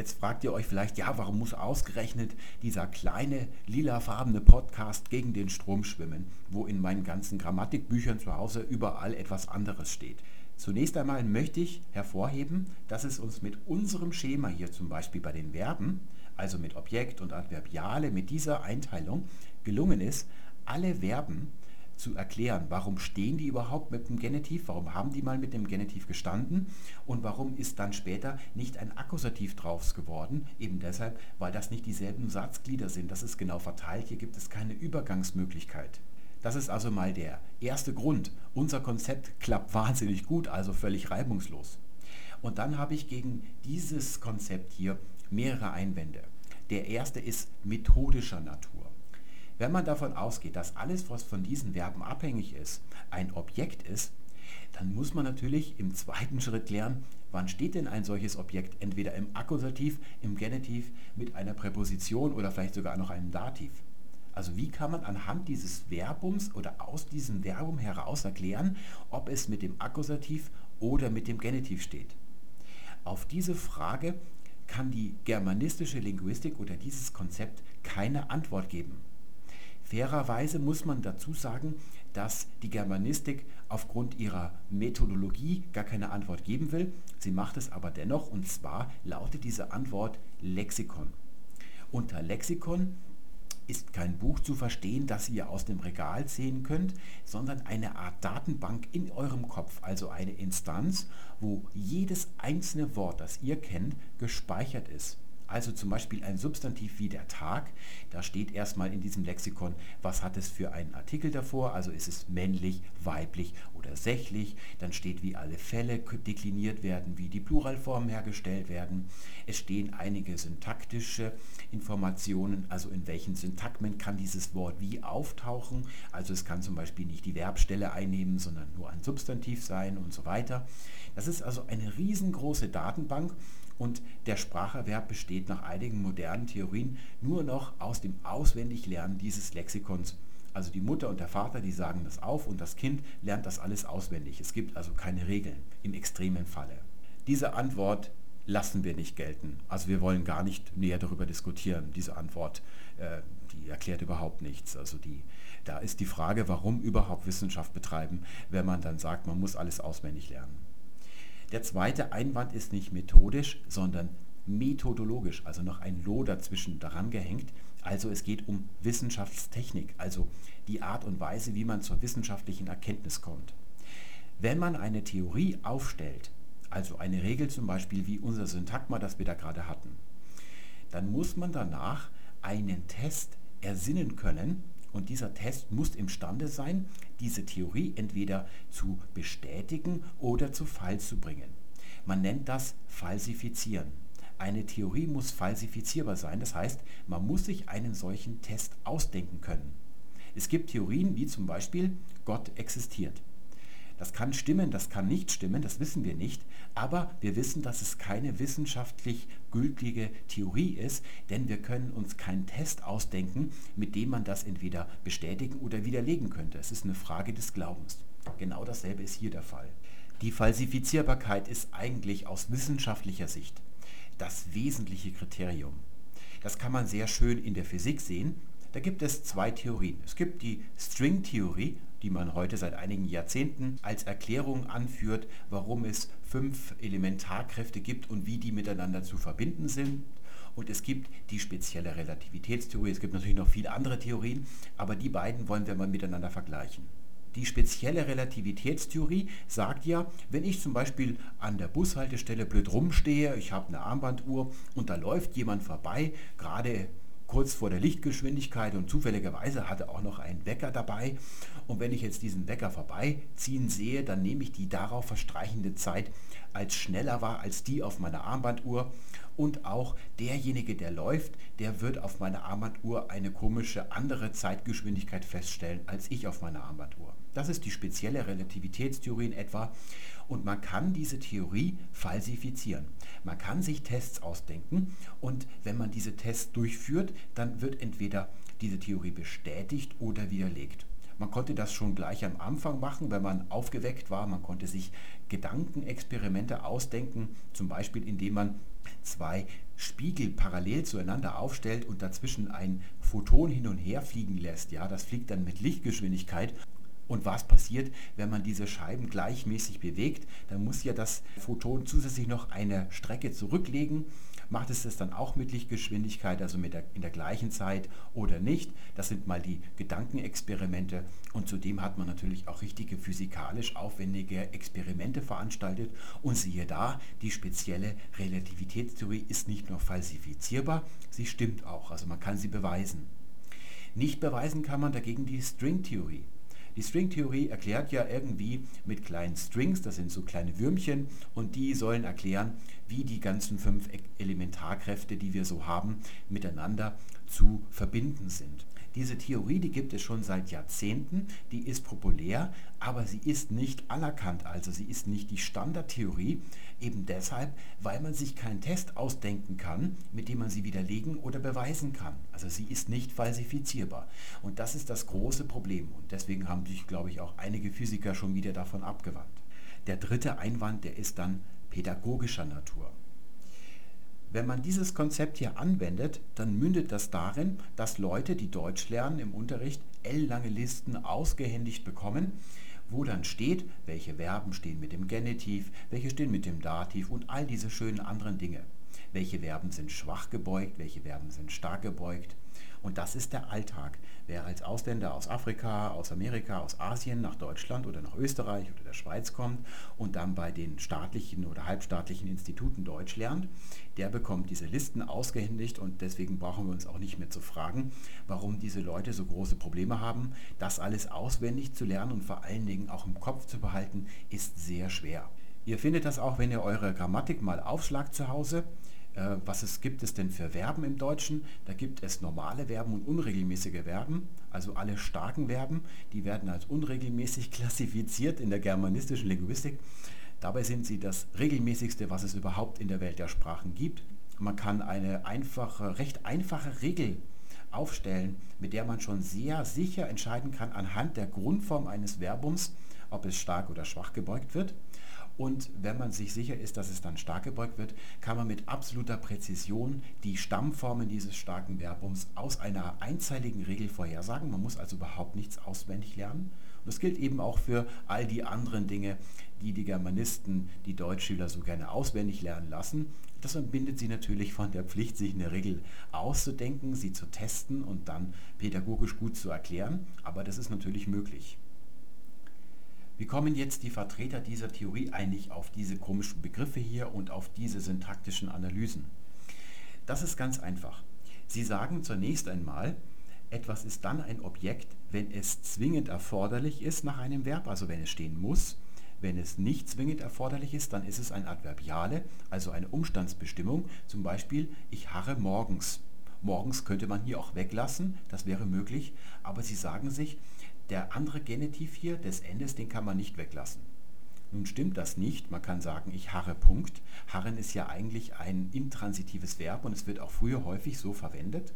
Jetzt fragt ihr euch vielleicht, ja, warum muss ausgerechnet dieser kleine lilafarbene Podcast gegen den Strom schwimmen, wo in meinen ganzen Grammatikbüchern zu Hause überall etwas anderes steht. Zunächst einmal möchte ich hervorheben, dass es uns mit unserem Schema hier zum Beispiel bei den Verben, also mit Objekt und Adverbiale, mit dieser Einteilung gelungen ist, alle Verben zu erklären, warum stehen die überhaupt mit dem Genitiv, warum haben die mal mit dem Genitiv gestanden und warum ist dann später nicht ein Akkusativ draus geworden, eben deshalb, weil das nicht dieselben Satzglieder sind, das ist genau verteilt, hier gibt es keine Übergangsmöglichkeit. Das ist also mal der erste Grund. Unser Konzept klappt wahnsinnig gut, also völlig reibungslos. Und dann habe ich gegen dieses Konzept hier mehrere Einwände. Der erste ist methodischer Natur. Wenn man davon ausgeht, dass alles, was von diesen Verben abhängig ist, ein Objekt ist, dann muss man natürlich im zweiten Schritt lernen, wann steht denn ein solches Objekt entweder im Akkusativ, im Genitiv, mit einer Präposition oder vielleicht sogar noch einem Dativ. Also wie kann man anhand dieses Verbums oder aus diesem Verbum heraus erklären, ob es mit dem Akkusativ oder mit dem Genitiv steht? Auf diese Frage kann die germanistische Linguistik oder dieses Konzept keine Antwort geben. Fairerweise muss man dazu sagen, dass die Germanistik aufgrund ihrer Methodologie gar keine Antwort geben will. Sie macht es aber dennoch und zwar lautet diese Antwort Lexikon. Unter Lexikon ist kein Buch zu verstehen, das ihr aus dem Regal sehen könnt, sondern eine Art Datenbank in eurem Kopf, also eine Instanz, wo jedes einzelne Wort, das ihr kennt, gespeichert ist. Also zum Beispiel ein Substantiv wie der Tag, da steht erstmal in diesem Lexikon, was hat es für einen Artikel davor, also ist es männlich, weiblich oder sächlich, dann steht, wie alle Fälle dekliniert werden, wie die Pluralformen hergestellt werden. Es stehen einige syntaktische Informationen, also in welchen Syntagmen kann dieses Wort wie auftauchen, also es kann zum Beispiel nicht die Verbstelle einnehmen, sondern nur ein Substantiv sein und so weiter. Das ist also eine riesengroße Datenbank und der Spracherwerb besteht nach einigen modernen Theorien nur noch aus dem Auswendiglernen dieses Lexikons. Also die Mutter und der Vater, die sagen das auf und das Kind lernt das alles auswendig. Es gibt also keine Regeln im extremen Falle. Diese Antwort lassen wir nicht gelten. Also wir wollen gar nicht näher darüber diskutieren. Diese Antwort, äh, die erklärt überhaupt nichts. Also die, da ist die Frage, warum überhaupt Wissenschaft betreiben, wenn man dann sagt, man muss alles auswendig lernen. Der zweite Einwand ist nicht methodisch, sondern methodologisch, also noch ein Lo dazwischen daran gehängt. Also es geht um Wissenschaftstechnik, also die Art und Weise, wie man zur wissenschaftlichen Erkenntnis kommt. Wenn man eine Theorie aufstellt, also eine Regel zum Beispiel wie unser Syntagma, das wir da gerade hatten, dann muss man danach einen Test ersinnen können, und dieser Test muss imstande sein, diese Theorie entweder zu bestätigen oder zu Fall zu bringen. Man nennt das Falsifizieren. Eine Theorie muss falsifizierbar sein, das heißt, man muss sich einen solchen Test ausdenken können. Es gibt Theorien wie zum Beispiel Gott existiert. Das kann stimmen, das kann nicht stimmen, das wissen wir nicht, aber wir wissen, dass es keine wissenschaftlich gültige Theorie ist, denn wir können uns keinen Test ausdenken, mit dem man das entweder bestätigen oder widerlegen könnte. Es ist eine Frage des Glaubens. Genau dasselbe ist hier der Fall. Die Falsifizierbarkeit ist eigentlich aus wissenschaftlicher Sicht das wesentliche Kriterium. Das kann man sehr schön in der Physik sehen. Da gibt es zwei Theorien. Es gibt die Stringtheorie die man heute seit einigen Jahrzehnten als Erklärung anführt, warum es fünf Elementarkräfte gibt und wie die miteinander zu verbinden sind. Und es gibt die spezielle Relativitätstheorie, es gibt natürlich noch viele andere Theorien, aber die beiden wollen wir mal miteinander vergleichen. Die spezielle Relativitätstheorie sagt ja, wenn ich zum Beispiel an der Bushaltestelle blöd rumstehe, ich habe eine Armbanduhr und da läuft jemand vorbei, gerade kurz vor der Lichtgeschwindigkeit und zufälligerweise hatte auch noch einen Wecker dabei. Und wenn ich jetzt diesen Wecker vorbeiziehen sehe, dann nehme ich die darauf verstreichende Zeit als schneller wahr als die auf meiner Armbanduhr. Und auch derjenige, der läuft, der wird auf meiner Armbanduhr eine komische andere Zeitgeschwindigkeit feststellen als ich auf meiner Armbanduhr. Das ist die spezielle Relativitätstheorie in etwa. Und man kann diese Theorie falsifizieren. Man kann sich Tests ausdenken und wenn man diese Tests durchführt, dann wird entweder diese Theorie bestätigt oder widerlegt. Man konnte das schon gleich am Anfang machen, wenn man aufgeweckt war. Man konnte sich Gedankenexperimente ausdenken, zum Beispiel indem man zwei Spiegel parallel zueinander aufstellt und dazwischen ein Photon hin und her fliegen lässt. Ja, das fliegt dann mit Lichtgeschwindigkeit und was passiert, wenn man diese Scheiben gleichmäßig bewegt? Dann muss ja das Photon zusätzlich noch eine Strecke zurücklegen. Macht es das dann auch mit Lichtgeschwindigkeit, also mit der, in der gleichen Zeit oder nicht? Das sind mal die Gedankenexperimente. Und zudem hat man natürlich auch richtige physikalisch aufwendige Experimente veranstaltet. Und siehe da, die spezielle Relativitätstheorie ist nicht nur falsifizierbar, sie stimmt auch. Also man kann sie beweisen. Nicht beweisen kann man dagegen die Stringtheorie. Die Stringtheorie erklärt ja irgendwie mit kleinen Strings, das sind so kleine Würmchen, und die sollen erklären, wie die ganzen fünf Elementarkräfte, die wir so haben, miteinander zu verbinden sind. Diese Theorie, die gibt es schon seit Jahrzehnten, die ist populär, aber sie ist nicht anerkannt, also sie ist nicht die Standardtheorie, eben deshalb, weil man sich keinen Test ausdenken kann, mit dem man sie widerlegen oder beweisen kann. Also sie ist nicht falsifizierbar. Und das ist das große Problem. Und deswegen haben sich, glaube ich, auch einige Physiker schon wieder davon abgewandt. Der dritte Einwand, der ist dann pädagogischer Natur. Wenn man dieses Konzept hier anwendet, dann mündet das darin, dass Leute, die Deutsch lernen im Unterricht, ellenlange Listen ausgehändigt bekommen, wo dann steht, welche Verben stehen mit dem Genitiv, welche stehen mit dem Dativ und all diese schönen anderen Dinge. Welche Verben sind schwach gebeugt, welche Verben sind stark gebeugt. Und das ist der Alltag. Wer als Ausländer aus Afrika, aus Amerika, aus Asien nach Deutschland oder nach Österreich oder der Schweiz kommt und dann bei den staatlichen oder halbstaatlichen Instituten Deutsch lernt, der bekommt diese Listen ausgehändigt und deswegen brauchen wir uns auch nicht mehr zu fragen, warum diese Leute so große Probleme haben. Das alles auswendig zu lernen und vor allen Dingen auch im Kopf zu behalten, ist sehr schwer. Ihr findet das auch, wenn ihr eure Grammatik mal aufschlagt zu Hause. Äh, was es gibt es denn für Verben im Deutschen? Da gibt es normale Verben und unregelmäßige Verben. Also alle starken Verben, die werden als unregelmäßig klassifiziert in der germanistischen Linguistik. Dabei sind sie das regelmäßigste, was es überhaupt in der Welt der Sprachen gibt. Man kann eine einfache, recht einfache Regel aufstellen, mit der man schon sehr sicher entscheiden kann anhand der Grundform eines Verbums, ob es stark oder schwach gebeugt wird. Und wenn man sich sicher ist, dass es dann stark gebeugt wird, kann man mit absoluter Präzision die Stammformen dieses starken Verbums aus einer einzeiligen Regel vorhersagen. Man muss also überhaupt nichts auswendig lernen. Und das gilt eben auch für all die anderen Dinge, die die Germanisten, die Deutschschüler so gerne auswendig lernen lassen. Das entbindet sie natürlich von der Pflicht, sich eine Regel auszudenken, sie zu testen und dann pädagogisch gut zu erklären. Aber das ist natürlich möglich. Wie kommen jetzt die Vertreter dieser Theorie eigentlich auf diese komischen Begriffe hier und auf diese syntaktischen Analysen? Das ist ganz einfach. Sie sagen zunächst einmal, etwas ist dann ein Objekt, wenn es zwingend erforderlich ist nach einem Verb, also wenn es stehen muss. Wenn es nicht zwingend erforderlich ist, dann ist es ein Adverbiale, also eine Umstandsbestimmung. Zum Beispiel, ich harre morgens. Morgens könnte man hier auch weglassen, das wäre möglich, aber sie sagen sich, der andere Genitiv hier des Endes, den kann man nicht weglassen. Nun stimmt das nicht. Man kann sagen, ich harre Punkt. Harren ist ja eigentlich ein intransitives Verb und es wird auch früher häufig so verwendet.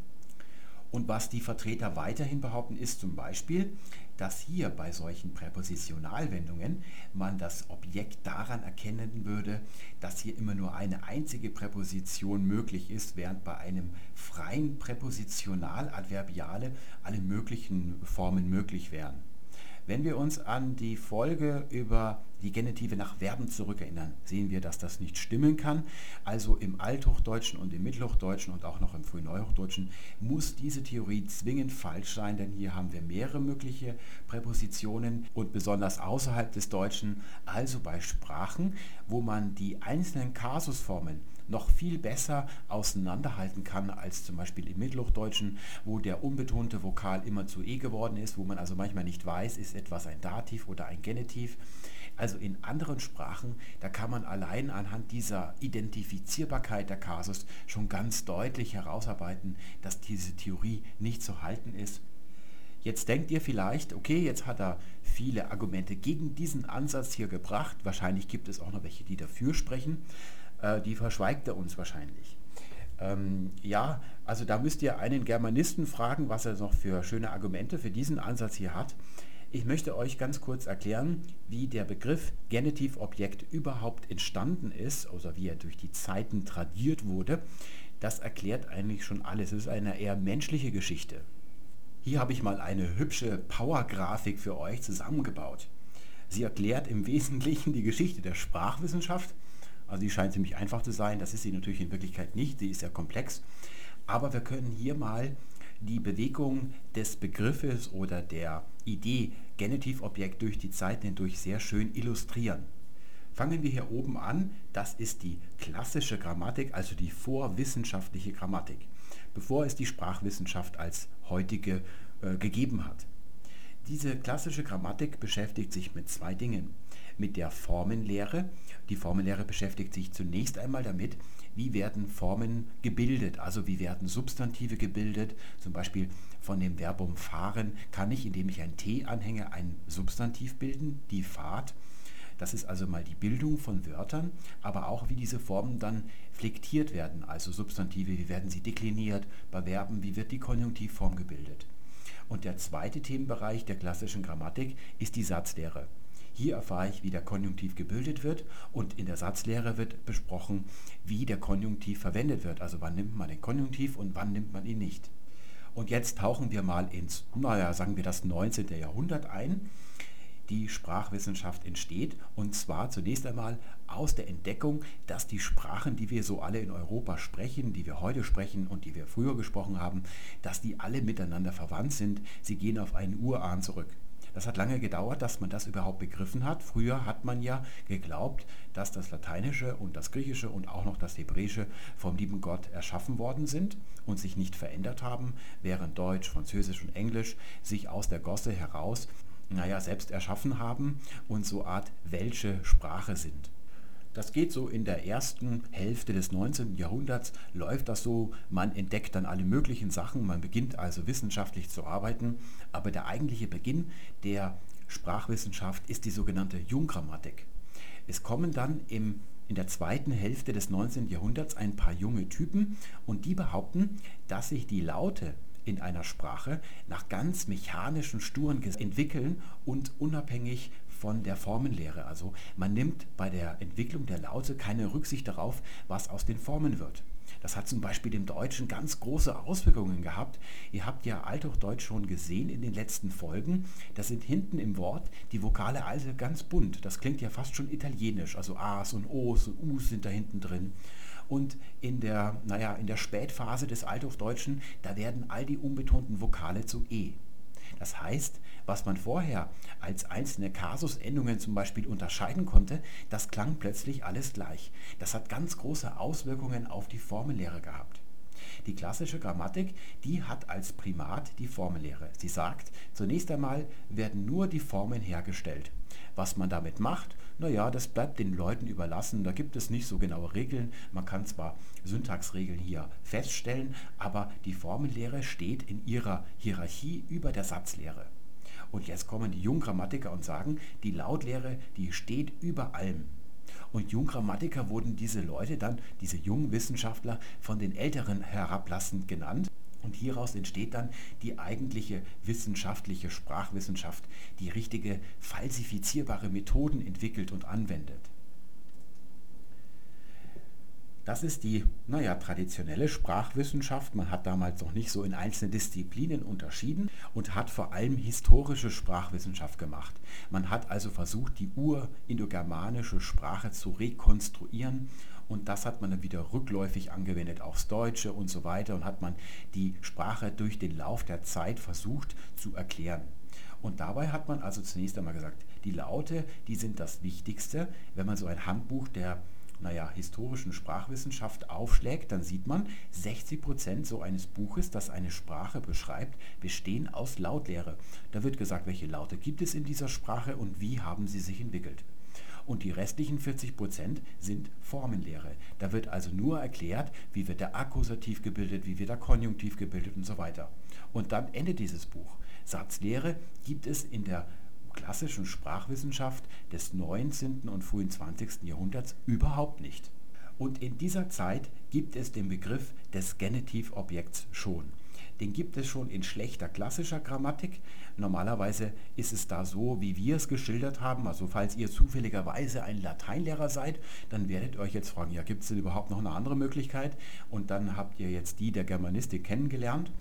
Und was die Vertreter weiterhin behaupten, ist zum Beispiel, dass hier bei solchen Präpositionalwendungen man das Objekt daran erkennen würde, dass hier immer nur eine einzige Präposition möglich ist, während bei einem freien Präpositionaladverbiale alle möglichen Formen möglich wären. Wenn wir uns an die Folge über die Genitive nach Verben zurückerinnern, sehen wir, dass das nicht stimmen kann. Also im Althochdeutschen und im Mittelhochdeutschen und auch noch im Frühneuhochdeutschen muss diese Theorie zwingend falsch sein, denn hier haben wir mehrere mögliche Präpositionen und besonders außerhalb des Deutschen, also bei Sprachen, wo man die einzelnen Kasusformen noch viel besser auseinanderhalten kann als zum Beispiel im Mittelhochdeutschen, wo der unbetonte Vokal immer zu e geworden ist, wo man also manchmal nicht weiß, ist etwas ein Dativ oder ein Genitiv. Also in anderen Sprachen, da kann man allein anhand dieser Identifizierbarkeit der Kasus schon ganz deutlich herausarbeiten, dass diese Theorie nicht zu halten ist. Jetzt denkt ihr vielleicht, okay, jetzt hat er viele Argumente gegen diesen Ansatz hier gebracht. Wahrscheinlich gibt es auch noch welche, die dafür sprechen äh, die verschweigt er uns wahrscheinlich. Ähm, ja, also da müsst ihr einen Germanisten fragen, was er noch für schöne Argumente für diesen Ansatz hier hat. Ich möchte euch ganz kurz erklären, wie der Begriff Genitivobjekt überhaupt entstanden ist, also wie er durch die Zeiten tradiert wurde. Das erklärt eigentlich schon alles. Es ist eine eher menschliche Geschichte. Hier habe ich mal eine hübsche Power-Grafik für euch zusammengebaut. Sie erklärt im Wesentlichen die Geschichte der Sprachwissenschaft also die scheint ziemlich einfach zu sein. Das ist sie natürlich in Wirklichkeit nicht. Sie ist ja komplex. Aber wir können hier mal die Bewegung des Begriffes oder der Idee Genitivobjekt durch die Zeit hindurch sehr schön illustrieren. Fangen wir hier oben an. Das ist die klassische Grammatik, also die vorwissenschaftliche Grammatik, bevor es die Sprachwissenschaft als heutige äh, gegeben hat. Diese klassische Grammatik beschäftigt sich mit zwei Dingen. Mit der Formenlehre. Die Formenlehre beschäftigt sich zunächst einmal damit, wie werden Formen gebildet, also wie werden Substantive gebildet. Zum Beispiel von dem Verbum fahren kann ich, indem ich ein T anhänge, ein Substantiv bilden, die Fahrt. Das ist also mal die Bildung von Wörtern, aber auch wie diese Formen dann flektiert werden, also Substantive, wie werden sie dekliniert, bei Verben, wie wird die Konjunktivform gebildet. Und der zweite Themenbereich der klassischen Grammatik ist die Satzlehre. Hier erfahre ich, wie der Konjunktiv gebildet wird und in der Satzlehre wird besprochen, wie der Konjunktiv verwendet wird. Also wann nimmt man den Konjunktiv und wann nimmt man ihn nicht. Und jetzt tauchen wir mal ins, naja, sagen wir das 19. Jahrhundert ein. Die Sprachwissenschaft entsteht und zwar zunächst einmal aus der Entdeckung, dass die Sprachen, die wir so alle in Europa sprechen, die wir heute sprechen und die wir früher gesprochen haben, dass die alle miteinander verwandt sind. Sie gehen auf einen Urahn zurück. Das hat lange gedauert, dass man das überhaupt begriffen hat. Früher hat man ja geglaubt, dass das Lateinische und das Griechische und auch noch das Hebräische vom lieben Gott erschaffen worden sind und sich nicht verändert haben, während Deutsch, Französisch und Englisch sich aus der Gosse heraus, naja, selbst erschaffen haben und so Art welche Sprache sind. Das geht so in der ersten Hälfte des 19. Jahrhunderts, läuft das so, man entdeckt dann alle möglichen Sachen, man beginnt also wissenschaftlich zu arbeiten, aber der eigentliche Beginn der Sprachwissenschaft ist die sogenannte Junggrammatik. Es kommen dann im, in der zweiten Hälfte des 19. Jahrhunderts ein paar junge Typen und die behaupten, dass sich die Laute in einer Sprache nach ganz mechanischen, sturen entwickeln und unabhängig von der Formenlehre. Also man nimmt bei der Entwicklung der Laute keine Rücksicht darauf, was aus den Formen wird. Das hat zum Beispiel dem Deutschen ganz große Auswirkungen gehabt. Ihr habt ja Althochdeutsch schon gesehen in den letzten Folgen. Da sind hinten im Wort die Vokale also ganz bunt. Das klingt ja fast schon italienisch. Also A's und O's und U's sind da hinten drin. Und in der, naja, in der Spätphase des Althochdeutschen, da werden all die unbetonten Vokale zu E. Das heißt, was man vorher als einzelne Kasusendungen zum Beispiel unterscheiden konnte, das klang plötzlich alles gleich. Das hat ganz große Auswirkungen auf die Formellehre gehabt. Die klassische Grammatik, die hat als Primat die Formellehre. Sie sagt, zunächst einmal werden nur die Formen hergestellt. Was man damit macht, naja, das bleibt den Leuten überlassen. Da gibt es nicht so genaue Regeln. Man kann zwar Syntaxregeln hier feststellen, aber die Formellehre steht in ihrer Hierarchie über der Satzlehre. Und jetzt kommen die Junggrammatiker und sagen, die Lautlehre, die steht über allem. Und Junggrammatiker wurden diese Leute dann, diese jungen Wissenschaftler, von den Älteren herablassend genannt. Und hieraus entsteht dann die eigentliche wissenschaftliche Sprachwissenschaft, die richtige falsifizierbare Methoden entwickelt und anwendet. Das ist die, naja, traditionelle Sprachwissenschaft. Man hat damals noch nicht so in einzelne Disziplinen unterschieden und hat vor allem historische Sprachwissenschaft gemacht. Man hat also versucht, die urindogermanische Sprache zu rekonstruieren und das hat man dann wieder rückläufig angewendet aufs Deutsche und so weiter und hat man die Sprache durch den Lauf der Zeit versucht zu erklären. Und dabei hat man also zunächst einmal gesagt, die Laute, die sind das Wichtigste. Wenn man so ein Handbuch der naja, historischen Sprachwissenschaft aufschlägt, dann sieht man, 60 Prozent so eines Buches, das eine Sprache beschreibt, bestehen aus Lautlehre. Da wird gesagt, welche Laute gibt es in dieser Sprache und wie haben sie sich entwickelt. Und die restlichen 40 Prozent sind Formenlehre. Da wird also nur erklärt, wie wird der Akkusativ gebildet, wie wird der Konjunktiv gebildet und so weiter. Und dann endet dieses Buch. Satzlehre gibt es in der klassischen Sprachwissenschaft des 19. und frühen 20. Jahrhunderts überhaupt nicht. Und in dieser Zeit gibt es den Begriff des Genitivobjekts schon. Den gibt es schon in schlechter klassischer Grammatik. Normalerweise ist es da so, wie wir es geschildert haben. Also falls ihr zufälligerweise ein Lateinlehrer seid, dann werdet ihr euch jetzt fragen, ja, gibt es denn überhaupt noch eine andere Möglichkeit? Und dann habt ihr jetzt die der Germanistik kennengelernt.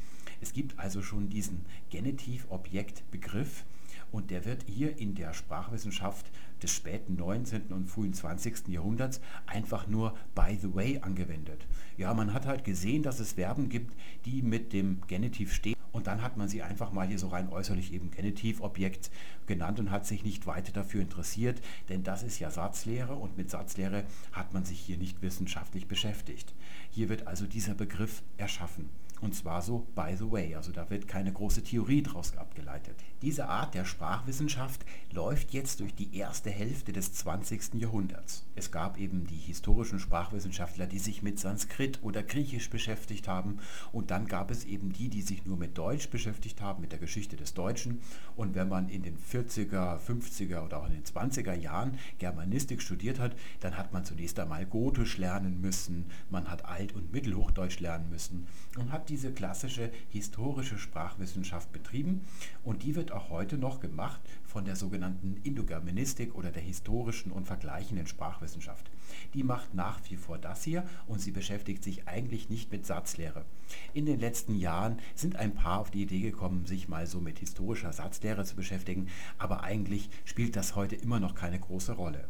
Es gibt also schon diesen Genitivobjektbegriff und der wird hier in der Sprachwissenschaft des späten 19. und frühen 20. Jahrhunderts einfach nur by the way angewendet. Ja, man hat halt gesehen, dass es Verben gibt, die mit dem Genitiv stehen und dann hat man sie einfach mal hier so rein äußerlich eben Genitivobjekt genannt und hat sich nicht weiter dafür interessiert, denn das ist ja Satzlehre und mit Satzlehre hat man sich hier nicht wissenschaftlich beschäftigt. Hier wird also dieser Begriff erschaffen. Und zwar so by the way, also da wird keine große Theorie draus abgeleitet. Diese Art der Sprachwissenschaft läuft jetzt durch die erste Hälfte des 20. Jahrhunderts. Es gab eben die historischen Sprachwissenschaftler, die sich mit Sanskrit oder Griechisch beschäftigt haben und dann gab es eben die, die sich nur mit Deutsch beschäftigt haben, mit der Geschichte des Deutschen. Und wenn man in den 40er, 50er oder auch in den 20er Jahren Germanistik studiert hat, dann hat man zunächst einmal Gotisch lernen müssen, man hat Alt- und Mittelhochdeutsch lernen müssen und hat diese klassische historische Sprachwissenschaft betrieben und die wird auch heute noch gemacht von der sogenannten Indogermanistik oder der historischen und vergleichenden Sprachwissenschaft. Die macht nach wie vor das hier und sie beschäftigt sich eigentlich nicht mit Satzlehre. In den letzten Jahren sind ein paar auf die Idee gekommen, sich mal so mit historischer Satzlehre zu beschäftigen, aber eigentlich spielt das heute immer noch keine große Rolle.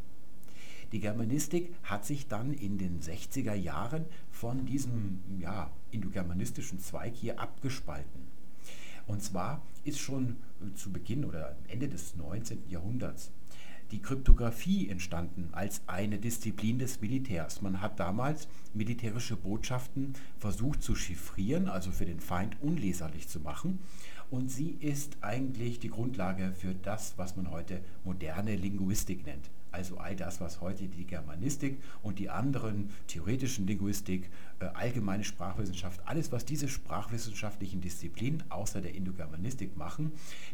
Die Germanistik hat sich dann in den 60er Jahren von diesem ja, indogermanistischen Zweig hier abgespalten. Und zwar ist schon zu Beginn oder Ende des 19. Jahrhunderts die Kryptographie entstanden als eine Disziplin des Militärs. Man hat damals militärische Botschaften versucht zu chiffrieren, also für den Feind unleserlich zu machen. Und sie ist eigentlich die Grundlage für das, was man heute moderne Linguistik nennt. Also all das, was heute die Germanistik und die anderen theoretischen Linguistik, äh, allgemeine Sprachwissenschaft, alles, was diese sprachwissenschaftlichen Disziplinen außer der Indogermanistik machen,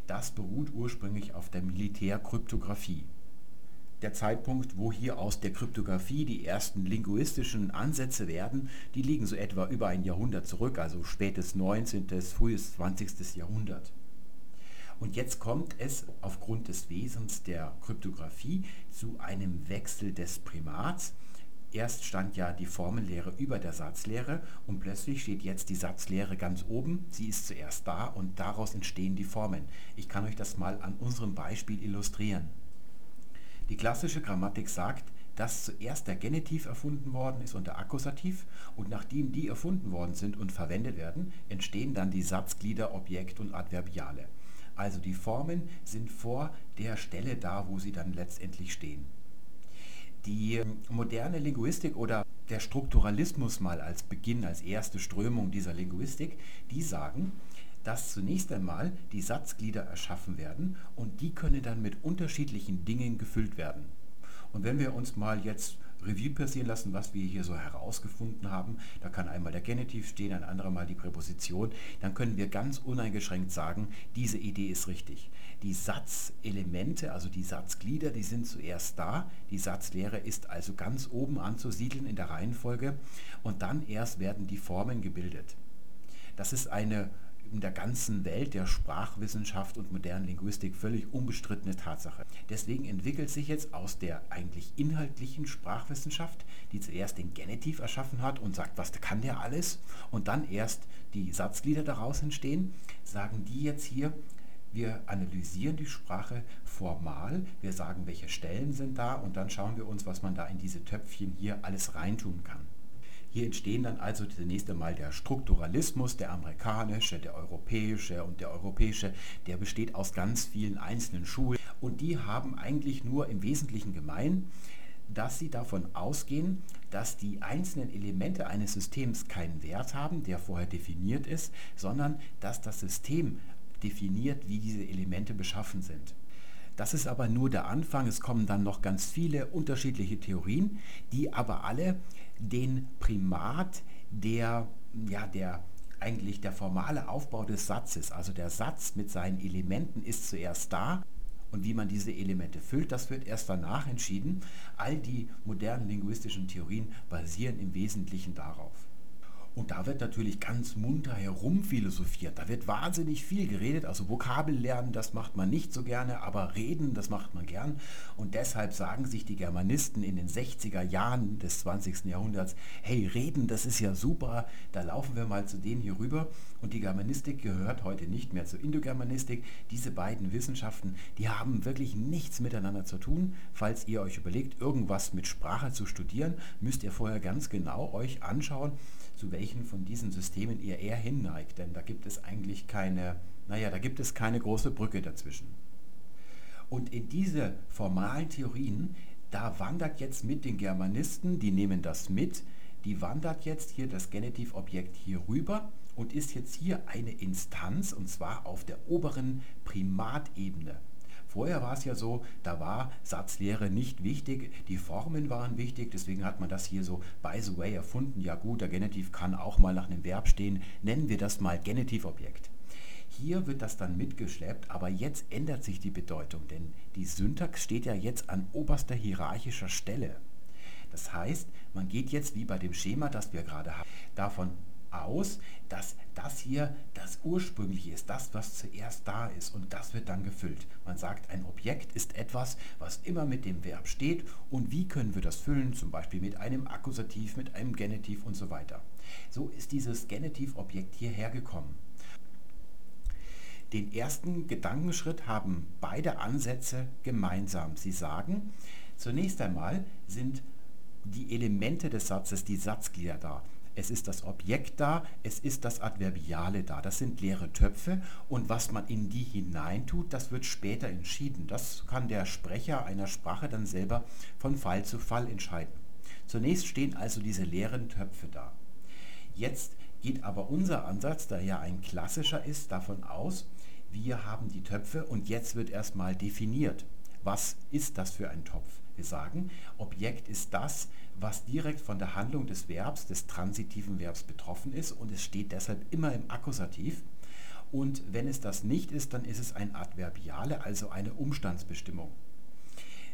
das beruht ursprünglich auf der Militärkryptographie der Zeitpunkt, wo hier aus der Kryptographie die ersten linguistischen Ansätze werden, die liegen so etwa über ein Jahrhundert zurück, also spätes 19., frühes 20. Jahrhundert. Und jetzt kommt es aufgrund des Wesens der Kryptographie zu einem Wechsel des Primats. Erst stand ja die Formellehre über der Satzlehre und plötzlich steht jetzt die Satzlehre ganz oben. Sie ist zuerst da und daraus entstehen die Formen. Ich kann euch das mal an unserem Beispiel illustrieren. Die klassische Grammatik sagt, dass zuerst der Genitiv erfunden worden ist und der Akkusativ und nachdem die erfunden worden sind und verwendet werden, entstehen dann die Satzglieder Objekt und Adverbiale. Also die Formen sind vor der Stelle da, wo sie dann letztendlich stehen. Die ähm, moderne Linguistik oder der Strukturalismus mal als Beginn, als erste Strömung dieser Linguistik, die sagen, dass zunächst einmal die Satzglieder erschaffen werden und die können dann mit unterschiedlichen Dingen gefüllt werden. Und wenn wir uns mal jetzt Revue passieren lassen, was wir hier so herausgefunden haben, da kann einmal der Genitiv stehen, ein anderer Mal die Präposition, dann können wir ganz uneingeschränkt sagen, diese Idee ist richtig. Die Satzelemente, also die Satzglieder, die sind zuerst da, die Satzlehre ist also ganz oben anzusiedeln in der Reihenfolge und dann erst werden die Formen gebildet. Das ist eine in der ganzen Welt der Sprachwissenschaft und modernen Linguistik völlig unbestrittene Tatsache. Deswegen entwickelt sich jetzt aus der eigentlich inhaltlichen Sprachwissenschaft, die zuerst den Genitiv erschaffen hat und sagt, was kann der alles, und dann erst die Satzglieder daraus entstehen, sagen die jetzt hier, wir analysieren die Sprache formal, wir sagen, welche Stellen sind da und dann schauen wir uns, was man da in diese Töpfchen hier alles reintun kann. Hier entstehen dann also zunächst einmal der Strukturalismus, der amerikanische, der europäische und der europäische, der besteht aus ganz vielen einzelnen Schulen und die haben eigentlich nur im Wesentlichen gemein, dass sie davon ausgehen, dass die einzelnen Elemente eines Systems keinen Wert haben, der vorher definiert ist, sondern dass das System definiert, wie diese Elemente beschaffen sind. Das ist aber nur der Anfang. Es kommen dann noch ganz viele unterschiedliche Theorien, die aber alle den Primat der, ja, der eigentlich der formale Aufbau des Satzes, also der Satz mit seinen Elementen ist zuerst da und wie man diese Elemente füllt, das wird erst danach entschieden. All die modernen linguistischen Theorien basieren im Wesentlichen darauf. Und da wird natürlich ganz munter herumphilosophiert. Da wird wahnsinnig viel geredet. Also Vokabel lernen, das macht man nicht so gerne, aber reden, das macht man gern. Und deshalb sagen sich die Germanisten in den 60er Jahren des 20. Jahrhunderts, hey, reden, das ist ja super, da laufen wir mal zu denen hier rüber. Und die Germanistik gehört heute nicht mehr zur Indogermanistik. Diese beiden Wissenschaften, die haben wirklich nichts miteinander zu tun. Falls ihr euch überlegt, irgendwas mit Sprache zu studieren, müsst ihr vorher ganz genau euch anschauen, zu welchen von diesen Systemen ihr eher hinneigt. Denn da gibt es eigentlich keine, naja, da gibt es keine große Brücke dazwischen. Und in diese formalen Theorien, da wandert jetzt mit den Germanisten, die nehmen das mit, die wandert jetzt hier das Genitivobjekt hier rüber und ist jetzt hier eine Instanz und zwar auf der oberen Primatebene. Vorher war es ja so, da war Satzlehre nicht wichtig, die Formen waren wichtig, deswegen hat man das hier so by the way erfunden. Ja gut, der Genitiv kann auch mal nach einem Verb stehen, nennen wir das mal Genitivobjekt. Hier wird das dann mitgeschleppt, aber jetzt ändert sich die Bedeutung, denn die Syntax steht ja jetzt an oberster hierarchischer Stelle. Das heißt, man geht jetzt wie bei dem Schema, das wir gerade haben, davon aus, dass das hier das Ursprüngliche ist, das, was zuerst da ist und das wird dann gefüllt. Man sagt, ein Objekt ist etwas, was immer mit dem Verb steht und wie können wir das füllen, zum Beispiel mit einem Akkusativ, mit einem Genitiv und so weiter. So ist dieses Genitivobjekt hierher gekommen. Den ersten Gedankenschritt haben beide Ansätze gemeinsam. Sie sagen, zunächst einmal sind die Elemente des Satzes, die Satzglieder da. Es ist das Objekt da, es ist das Adverbiale da. Das sind leere Töpfe und was man in die hineintut, das wird später entschieden. Das kann der Sprecher einer Sprache dann selber von Fall zu Fall entscheiden. Zunächst stehen also diese leeren Töpfe da. Jetzt geht aber unser Ansatz, der ja ein klassischer ist, davon aus, wir haben die Töpfe und jetzt wird erstmal definiert, was ist das für ein Topf. Wir sagen, Objekt ist das, was direkt von der Handlung des Verbs, des transitiven Verbs betroffen ist und es steht deshalb immer im Akkusativ. Und wenn es das nicht ist, dann ist es ein Adverbiale, also eine Umstandsbestimmung.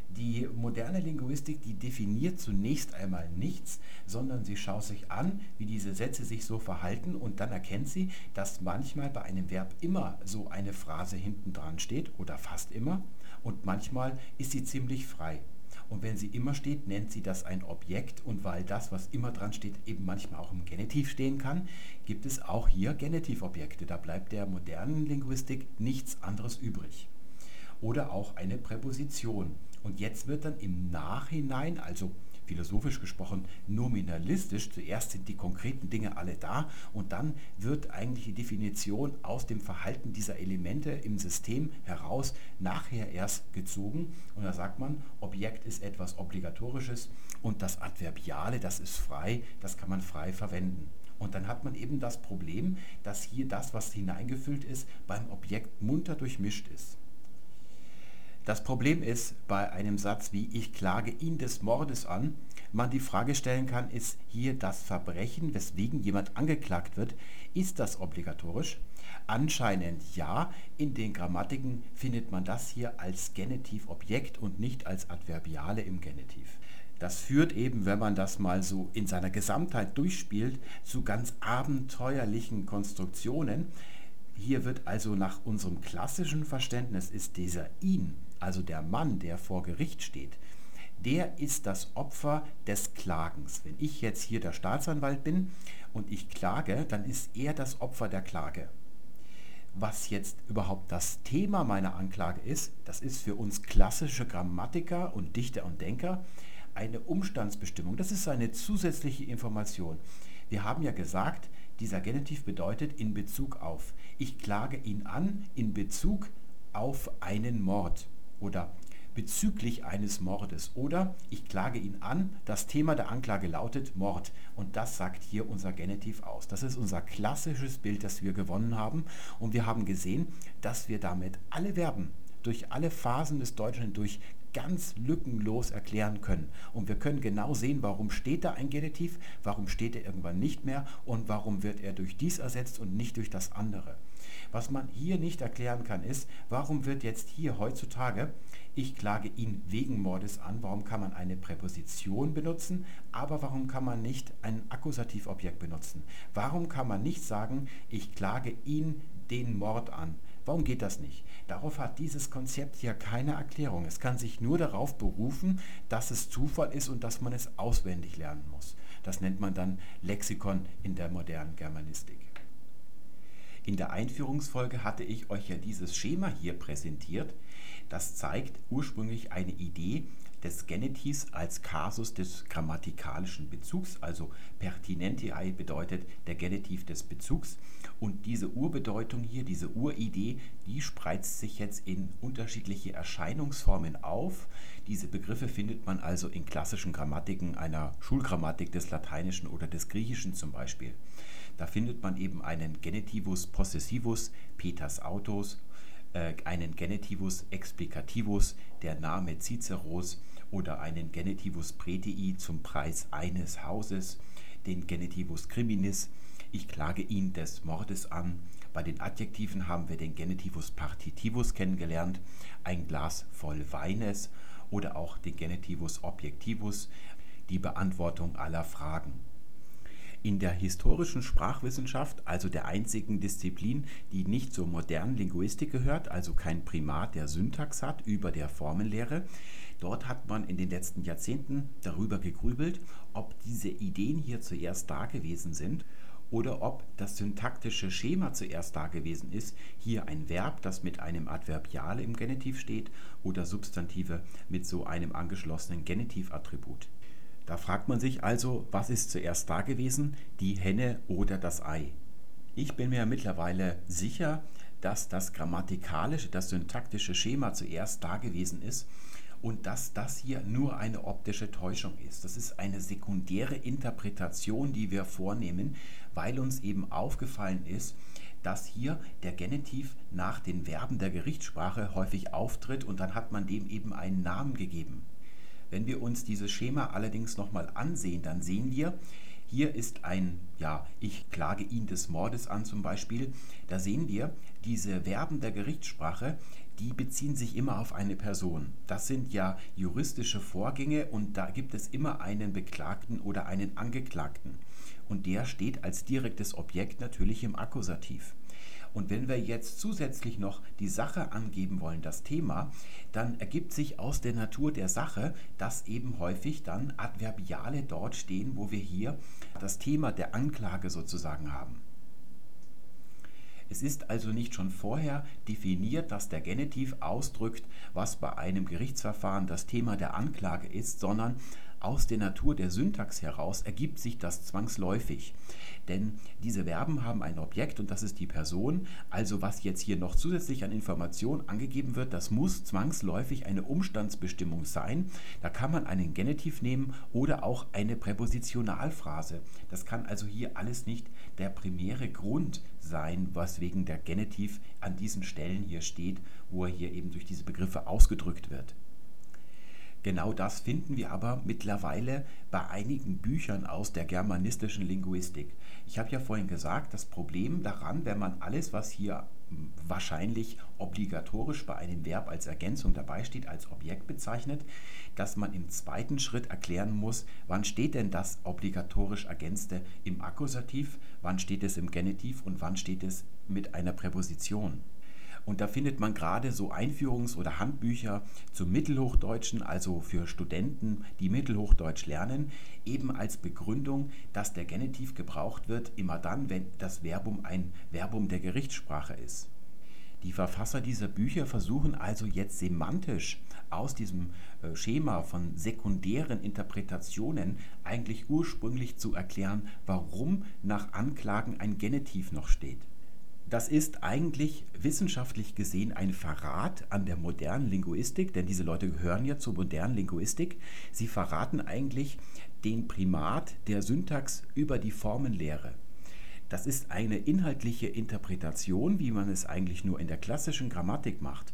Die moderne Linguistik, die definiert zunächst einmal nichts, sondern sie schaut sich an, wie diese Sätze sich so verhalten und dann erkennt sie, dass manchmal bei einem Verb immer so eine Phrase hinten dran steht oder fast immer und manchmal ist sie ziemlich frei. Und wenn sie immer steht, nennt sie das ein Objekt. Und weil das, was immer dran steht, eben manchmal auch im Genitiv stehen kann, gibt es auch hier Genitivobjekte. Da bleibt der modernen Linguistik nichts anderes übrig. Oder auch eine Präposition. Und jetzt wird dann im Nachhinein, also philosophisch gesprochen nominalistisch, zuerst sind die konkreten Dinge alle da und dann wird eigentlich die Definition aus dem Verhalten dieser Elemente im System heraus nachher erst gezogen. Und da sagt man, Objekt ist etwas Obligatorisches und das Adverbiale, das ist frei, das kann man frei verwenden. Und dann hat man eben das Problem, dass hier das, was hineingefüllt ist, beim Objekt munter durchmischt ist. Das Problem ist bei einem Satz wie ich klage ihn des Mordes an, man die Frage stellen kann, ist hier das Verbrechen, weswegen jemand angeklagt wird, ist das obligatorisch? Anscheinend ja, in den Grammatiken findet man das hier als Genitivobjekt und nicht als Adverbiale im Genitiv. Das führt eben, wenn man das mal so in seiner Gesamtheit durchspielt, zu ganz abenteuerlichen Konstruktionen. Hier wird also nach unserem klassischen Verständnis ist dieser ihn also der Mann, der vor Gericht steht, der ist das Opfer des Klagens. Wenn ich jetzt hier der Staatsanwalt bin und ich klage, dann ist er das Opfer der Klage. Was jetzt überhaupt das Thema meiner Anklage ist, das ist für uns klassische Grammatiker und Dichter und Denker eine Umstandsbestimmung. Das ist eine zusätzliche Information. Wir haben ja gesagt, dieser Genitiv bedeutet in Bezug auf. Ich klage ihn an in Bezug auf einen Mord oder bezüglich eines Mordes oder ich klage ihn an. Das Thema der Anklage lautet Mord und das sagt hier unser Genitiv aus. Das ist unser klassisches Bild, das wir gewonnen haben und wir haben gesehen, dass wir damit alle Verben durch alle Phasen des Deutschen hindurch ganz lückenlos erklären können. Und wir können genau sehen, warum steht da ein Genitiv, warum steht er irgendwann nicht mehr und warum wird er durch dies ersetzt und nicht durch das andere. Was man hier nicht erklären kann, ist, warum wird jetzt hier heutzutage, ich klage ihn wegen Mordes an, warum kann man eine Präposition benutzen, aber warum kann man nicht ein Akkusativobjekt benutzen? Warum kann man nicht sagen, ich klage ihn den Mord an? Warum geht das nicht? Darauf hat dieses Konzept hier keine Erklärung. Es kann sich nur darauf berufen, dass es Zufall ist und dass man es auswendig lernen muss. Das nennt man dann Lexikon in der modernen Germanistik. In der Einführungsfolge hatte ich euch ja dieses Schema hier präsentiert. Das zeigt ursprünglich eine Idee des Genitivs als Kasus des grammatikalischen Bezugs, also pertinentiae bedeutet der Genitiv des Bezugs. Und diese Urbedeutung hier, diese Uridee, die spreizt sich jetzt in unterschiedliche Erscheinungsformen auf. Diese Begriffe findet man also in klassischen Grammatiken einer Schulgrammatik des Lateinischen oder des Griechischen zum Beispiel. Da findet man eben einen Genitivus possessivus, Peters Autos, äh, einen Genitivus explicativus, der Name Ciceros, oder einen Genitivus pretii zum Preis eines Hauses, den Genitivus criminis, ich klage ihn des Mordes an. Bei den Adjektiven haben wir den Genitivus partitivus kennengelernt, ein Glas voll Weines oder auch den Genitivus objektivus, die Beantwortung aller Fragen. In der historischen Sprachwissenschaft, also der einzigen Disziplin, die nicht zur modernen Linguistik gehört, also kein Primat der Syntax hat über der Formenlehre, dort hat man in den letzten Jahrzehnten darüber gegrübelt, ob diese Ideen hier zuerst da gewesen sind oder ob das syntaktische Schema zuerst da gewesen ist, hier ein Verb, das mit einem Adverbial im Genitiv steht oder Substantive mit so einem angeschlossenen Genitivattribut. Da fragt man sich also, was ist zuerst da gewesen, die Henne oder das Ei? Ich bin mir mittlerweile sicher, dass das grammatikalische, das syntaktische Schema zuerst da gewesen ist und dass das hier nur eine optische Täuschung ist. Das ist eine sekundäre Interpretation, die wir vornehmen, weil uns eben aufgefallen ist, dass hier der Genitiv nach den Verben der Gerichtssprache häufig auftritt und dann hat man dem eben einen Namen gegeben. Wenn wir uns dieses Schema allerdings nochmal ansehen, dann sehen wir, hier ist ein, ja, ich klage ihn des Mordes an zum Beispiel. Da sehen wir, diese Verben der Gerichtssprache, die beziehen sich immer auf eine Person. Das sind ja juristische Vorgänge und da gibt es immer einen Beklagten oder einen Angeklagten. Und der steht als direktes Objekt natürlich im Akkusativ. Und wenn wir jetzt zusätzlich noch die Sache angeben wollen, das Thema, dann ergibt sich aus der Natur der Sache, dass eben häufig dann Adverbiale dort stehen, wo wir hier das Thema der Anklage sozusagen haben. Es ist also nicht schon vorher definiert, dass der Genitiv ausdrückt, was bei einem Gerichtsverfahren das Thema der Anklage ist, sondern aus der Natur der Syntax heraus ergibt sich das zwangsläufig. Denn diese Verben haben ein Objekt und das ist die Person. Also was jetzt hier noch zusätzlich an Informationen angegeben wird, das muss zwangsläufig eine Umstandsbestimmung sein. Da kann man einen Genitiv nehmen oder auch eine Präpositionalphrase. Das kann also hier alles nicht der primäre Grund sein, weswegen der Genitiv an diesen Stellen hier steht, wo er hier eben durch diese Begriffe ausgedrückt wird. Genau das finden wir aber mittlerweile bei einigen Büchern aus der germanistischen Linguistik. Ich habe ja vorhin gesagt, das Problem daran, wenn man alles, was hier wahrscheinlich obligatorisch bei einem Verb als Ergänzung dabei steht, als Objekt bezeichnet, dass man im zweiten Schritt erklären muss, wann steht denn das obligatorisch Ergänzte im Akkusativ, wann steht es im Genitiv und wann steht es mit einer Präposition. Und da findet man gerade so Einführungs- oder Handbücher zum Mittelhochdeutschen, also für Studenten, die Mittelhochdeutsch lernen, eben als Begründung, dass der Genitiv gebraucht wird, immer dann, wenn das Verbum ein Verbum der Gerichtssprache ist. Die Verfasser dieser Bücher versuchen also jetzt semantisch aus diesem äh, Schema von sekundären Interpretationen eigentlich ursprünglich zu erklären, warum nach Anklagen ein Genitiv noch steht. Das ist eigentlich wissenschaftlich gesehen ein Verrat an der modernen Linguistik, denn diese Leute gehören ja zur modernen Linguistik. Sie verraten eigentlich den Primat der Syntax über die Formenlehre. Das ist eine inhaltliche Interpretation, wie man es eigentlich nur in der klassischen Grammatik macht.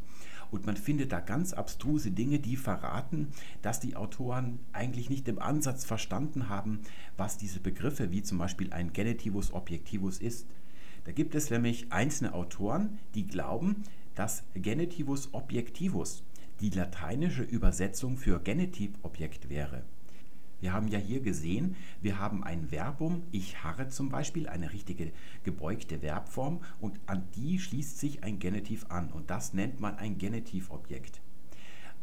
Und man findet da ganz abstruse Dinge, die verraten, dass die Autoren eigentlich nicht im Ansatz verstanden haben, was diese Begriffe wie zum Beispiel ein Genitivus Objektivus ist. Da gibt es nämlich einzelne Autoren, die glauben, dass Genitivus Objektivus die lateinische Übersetzung für Genitivobjekt wäre. Wir haben ja hier gesehen, wir haben ein Verbum, ich harre zum Beispiel, eine richtige gebeugte Verbform und an die schließt sich ein Genitiv an und das nennt man ein Genitivobjekt.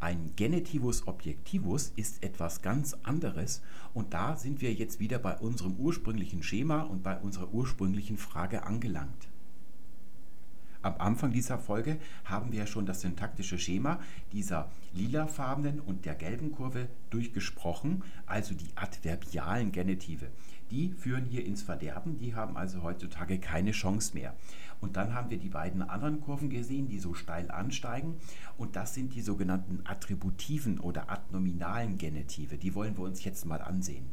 Ein Genitivus Objektivus ist etwas ganz anderes und da sind wir jetzt wieder bei unserem ursprünglichen Schema und bei unserer ursprünglichen Frage angelangt. Am Anfang dieser Folge haben wir schon das syntaktische Schema dieser lilafarbenen und der gelben Kurve durchgesprochen, also die adverbialen Genitive. Die führen hier ins Verderben, die haben also heutzutage keine Chance mehr. Und dann haben wir die beiden anderen Kurven gesehen, die so steil ansteigen. Und das sind die sogenannten attributiven oder adnominalen Genitive. Die wollen wir uns jetzt mal ansehen.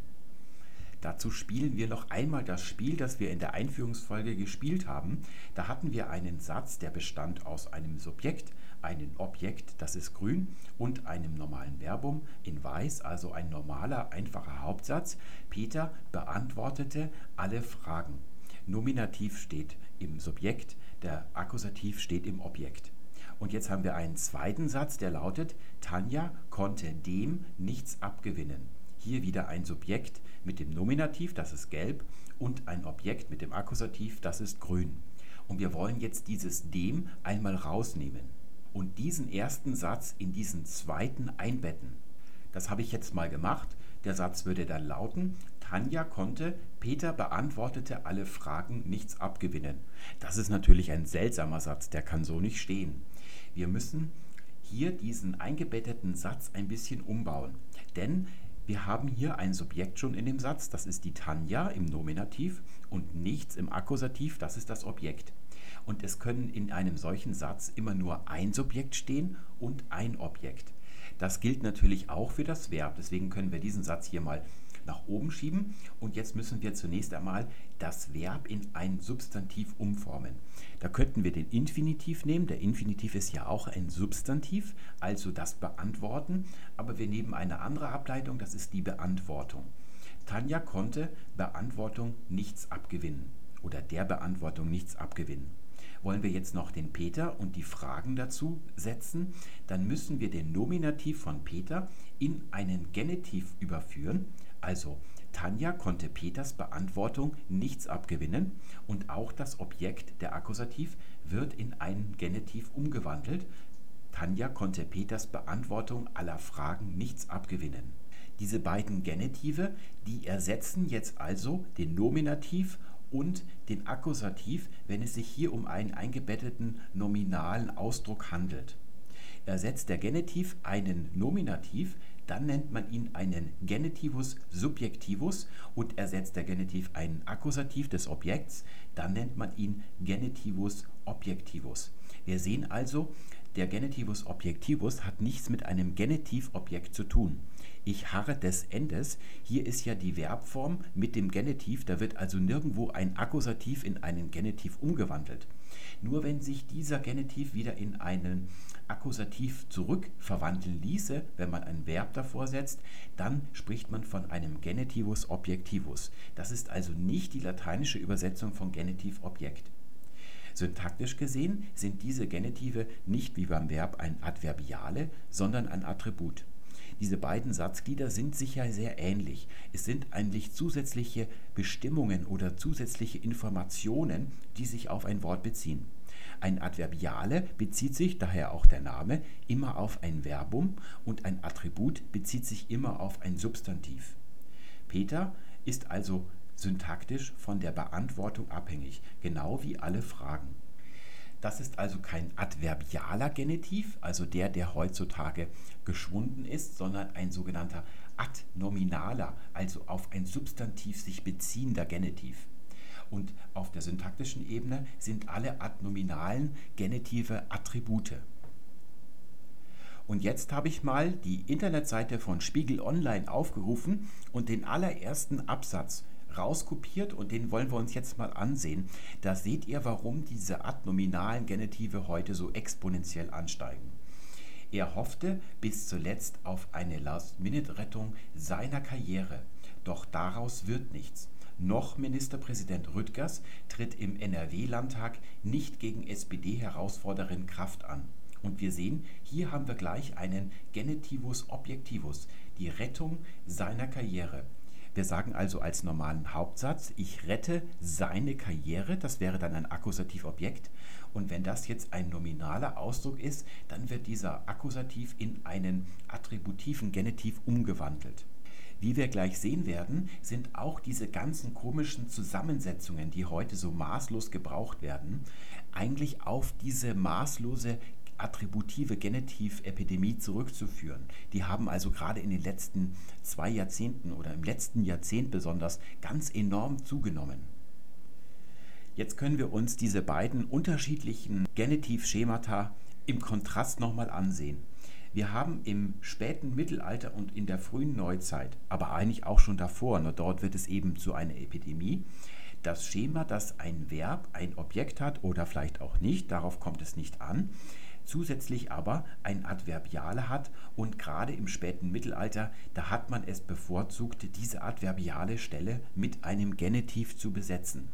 Dazu spielen wir noch einmal das Spiel, das wir in der Einführungsfolge gespielt haben. Da hatten wir einen Satz, der bestand aus einem Subjekt, einem Objekt, das ist grün, und einem normalen Verbum in weiß, also ein normaler, einfacher Hauptsatz. Peter beantwortete alle Fragen. Nominativ steht im Subjekt, der Akkusativ steht im Objekt. Und jetzt haben wir einen zweiten Satz, der lautet, Tanja konnte dem nichts abgewinnen. Hier wieder ein Subjekt, mit dem Nominativ, das ist gelb, und ein Objekt mit dem Akkusativ, das ist grün. Und wir wollen jetzt dieses dem einmal rausnehmen und diesen ersten Satz in diesen zweiten einbetten. Das habe ich jetzt mal gemacht. Der Satz würde dann lauten, Tanja konnte, Peter beantwortete alle Fragen, nichts abgewinnen. Das ist natürlich ein seltsamer Satz, der kann so nicht stehen. Wir müssen hier diesen eingebetteten Satz ein bisschen umbauen. Denn wir haben hier ein Subjekt schon in dem Satz, das ist die Tanja im Nominativ und nichts im Akkusativ, das ist das Objekt. Und es können in einem solchen Satz immer nur ein Subjekt stehen und ein Objekt. Das gilt natürlich auch für das Verb, deswegen können wir diesen Satz hier mal nach oben schieben. Und jetzt müssen wir zunächst einmal das Verb in ein Substantiv umformen. Da könnten wir den Infinitiv nehmen. Der Infinitiv ist ja auch ein Substantiv, also das Beantworten. Aber wir nehmen eine andere Ableitung, das ist die Beantwortung. Tanja konnte Beantwortung nichts abgewinnen oder der Beantwortung nichts abgewinnen. Wollen wir jetzt noch den Peter und die Fragen dazu setzen, dann müssen wir den Nominativ von Peter in einen Genitiv überführen. Also Tanja konnte Peters Beantwortung nichts abgewinnen und auch das Objekt der Akkusativ wird in einen Genitiv umgewandelt. Tanja konnte Peters Beantwortung aller Fragen nichts abgewinnen. Diese beiden Genitive, die ersetzen jetzt also den Nominativ und den Akkusativ, wenn es sich hier um einen eingebetteten nominalen Ausdruck handelt. Ersetzt der Genitiv einen Nominativ, dann nennt man ihn einen Genitivus subjectivus und ersetzt der Genitiv einen Akkusativ des Objekts, dann nennt man ihn Genitivus objectivus. Wir sehen also, der Genitivus objectivus hat nichts mit einem Genitivobjekt zu tun. Ich harre des Endes. Hier ist ja die Verbform mit dem Genitiv, da wird also nirgendwo ein Akkusativ in einen Genitiv umgewandelt. Nur wenn sich dieser Genitiv wieder in einen Akkusativ zurückverwandeln ließe, wenn man ein Verb davor setzt, dann spricht man von einem Genitivus objectivus. Das ist also nicht die lateinische Übersetzung von Genitiv Objekt. Syntaktisch gesehen sind diese Genitive nicht wie beim Verb ein Adverbiale, sondern ein Attribut. Diese beiden Satzglieder sind sicher sehr ähnlich. Es sind eigentlich zusätzliche Bestimmungen oder zusätzliche Informationen, die sich auf ein Wort beziehen. Ein Adverbiale bezieht sich, daher auch der Name, immer auf ein Verbum und ein Attribut bezieht sich immer auf ein Substantiv. Peter ist also syntaktisch von der Beantwortung abhängig, genau wie alle Fragen. Das ist also kein adverbialer Genitiv, also der, der heutzutage geschwunden ist, sondern ein sogenannter adnominaler, also auf ein Substantiv sich beziehender Genitiv. Und auf der syntaktischen Ebene sind alle adnominalen Genitive Attribute. Und jetzt habe ich mal die Internetseite von Spiegel Online aufgerufen und den allerersten Absatz rauskopiert und den wollen wir uns jetzt mal ansehen. Da seht ihr, warum diese adnominalen Genitive heute so exponentiell ansteigen. Er hoffte bis zuletzt auf eine Last-Minute-Rettung seiner Karriere, doch daraus wird nichts. Noch Ministerpräsident Rüttgers tritt im NRW-Landtag nicht gegen SPD-Herausforderin Kraft an. Und wir sehen, hier haben wir gleich einen Genitivus Objektivus, die Rettung seiner Karriere. Wir sagen also als normalen Hauptsatz, ich rette seine Karriere, das wäre dann ein Akkusativobjekt. Und wenn das jetzt ein nominaler Ausdruck ist, dann wird dieser Akkusativ in einen attributiven Genitiv umgewandelt. Wie wir gleich sehen werden, sind auch diese ganzen komischen Zusammensetzungen, die heute so maßlos gebraucht werden, eigentlich auf diese maßlose attributive Genitivepidemie zurückzuführen. Die haben also gerade in den letzten zwei Jahrzehnten oder im letzten Jahrzehnt besonders ganz enorm zugenommen. Jetzt können wir uns diese beiden unterschiedlichen Genitivschemata im Kontrast nochmal ansehen. Wir haben im späten Mittelalter und in der frühen Neuzeit, aber eigentlich auch schon davor, nur dort wird es eben zu einer Epidemie, das Schema, dass ein Verb ein Objekt hat oder vielleicht auch nicht, darauf kommt es nicht an, zusätzlich aber ein Adverbiale hat und gerade im späten Mittelalter, da hat man es bevorzugt, diese adverbiale Stelle mit einem Genitiv zu besetzen.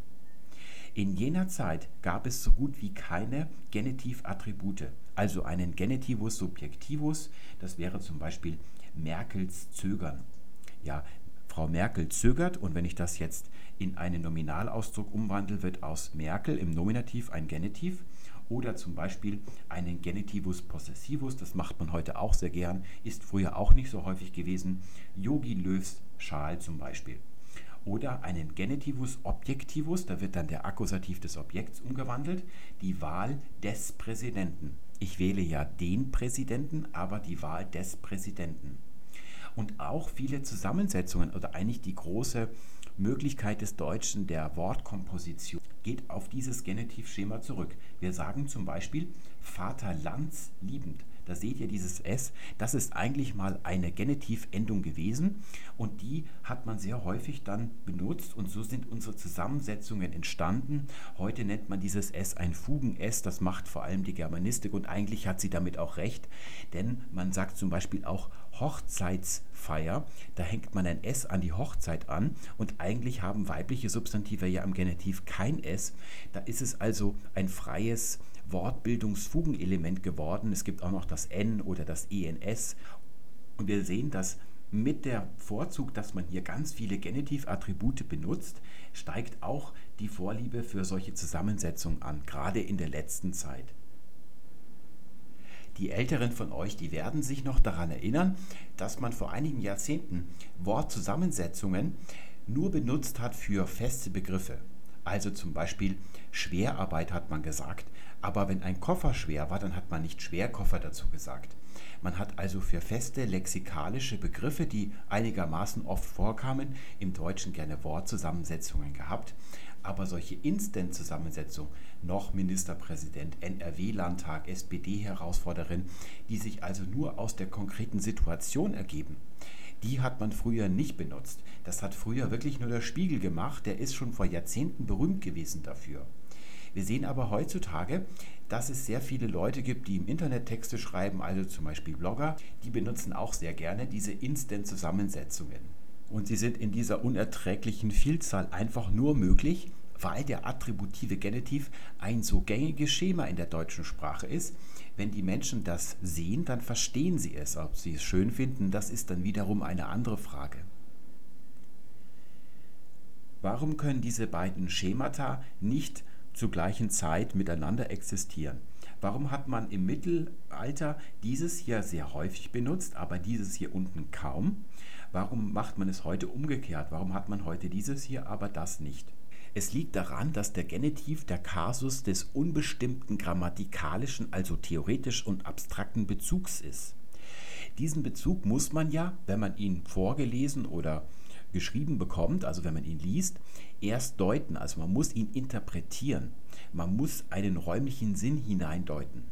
In jener Zeit gab es so gut wie keine Genitivattribute, also einen Genitivus subjectivus, das wäre zum Beispiel Merkels Zögern. Ja, Frau Merkel zögert und wenn ich das jetzt in einen Nominalausdruck umwandle, wird aus Merkel im Nominativ ein Genitiv oder zum Beispiel einen Genitivus possessivus, das macht man heute auch sehr gern, ist früher auch nicht so häufig gewesen, Yogi Löws Schal zum Beispiel. Oder einen Genitivus objectivus, da wird dann der Akkusativ des Objekts umgewandelt, die Wahl des Präsidenten. Ich wähle ja den Präsidenten, aber die Wahl des Präsidenten. Und auch viele Zusammensetzungen oder eigentlich die große Möglichkeit des Deutschen der Wortkomposition geht auf dieses Genitivschema zurück. Wir sagen zum Beispiel Vaterlandsliebend. Da seht ihr dieses S, das ist eigentlich mal eine Genitivendung gewesen und die hat man sehr häufig dann benutzt und so sind unsere Zusammensetzungen entstanden. Heute nennt man dieses S ein Fugen-S, das macht vor allem die Germanistik und eigentlich hat sie damit auch recht, denn man sagt zum Beispiel auch Hochzeitsfeier, da hängt man ein S an die Hochzeit an und eigentlich haben weibliche Substantive ja im Genitiv kein S. Da ist es also ein freies Wortbildungsfugenelement geworden. Es gibt auch noch das N oder das ENS. Und wir sehen, dass mit der Vorzug, dass man hier ganz viele Genitivattribute benutzt, steigt auch die Vorliebe für solche Zusammensetzungen an, gerade in der letzten Zeit. Die Älteren von euch, die werden sich noch daran erinnern, dass man vor einigen Jahrzehnten Wortzusammensetzungen nur benutzt hat für feste Begriffe. Also zum Beispiel Schwerarbeit hat man gesagt, aber wenn ein Koffer schwer war, dann hat man nicht Schwerkoffer dazu gesagt. Man hat also für feste lexikalische Begriffe, die einigermaßen oft vorkamen, im Deutschen gerne Wortzusammensetzungen gehabt. Aber solche Instant-Zusammensetzungen, noch Ministerpräsident, NRW-Landtag, SPD-Herausforderin, die sich also nur aus der konkreten Situation ergeben, die hat man früher nicht benutzt. Das hat früher wirklich nur der Spiegel gemacht, der ist schon vor Jahrzehnten berühmt gewesen dafür. Wir sehen aber heutzutage, dass es sehr viele Leute gibt, die im Internet Texte schreiben, also zum Beispiel Blogger, die benutzen auch sehr gerne diese Instant-Zusammensetzungen. Und sie sind in dieser unerträglichen Vielzahl einfach nur möglich, weil der attributive Genitiv ein so gängiges Schema in der deutschen Sprache ist. Wenn die Menschen das sehen, dann verstehen sie es. Ob sie es schön finden, das ist dann wiederum eine andere Frage. Warum können diese beiden Schemata nicht zur gleichen Zeit miteinander existieren. Warum hat man im Mittelalter dieses hier sehr häufig benutzt, aber dieses hier unten kaum? Warum macht man es heute umgekehrt? Warum hat man heute dieses hier, aber das nicht? Es liegt daran, dass der Genitiv der Kasus des unbestimmten grammatikalischen, also theoretisch und abstrakten Bezugs ist. Diesen Bezug muss man ja, wenn man ihn vorgelesen oder geschrieben bekommt, also wenn man ihn liest, erst deuten. Also man muss ihn interpretieren. Man muss einen räumlichen Sinn hineindeuten.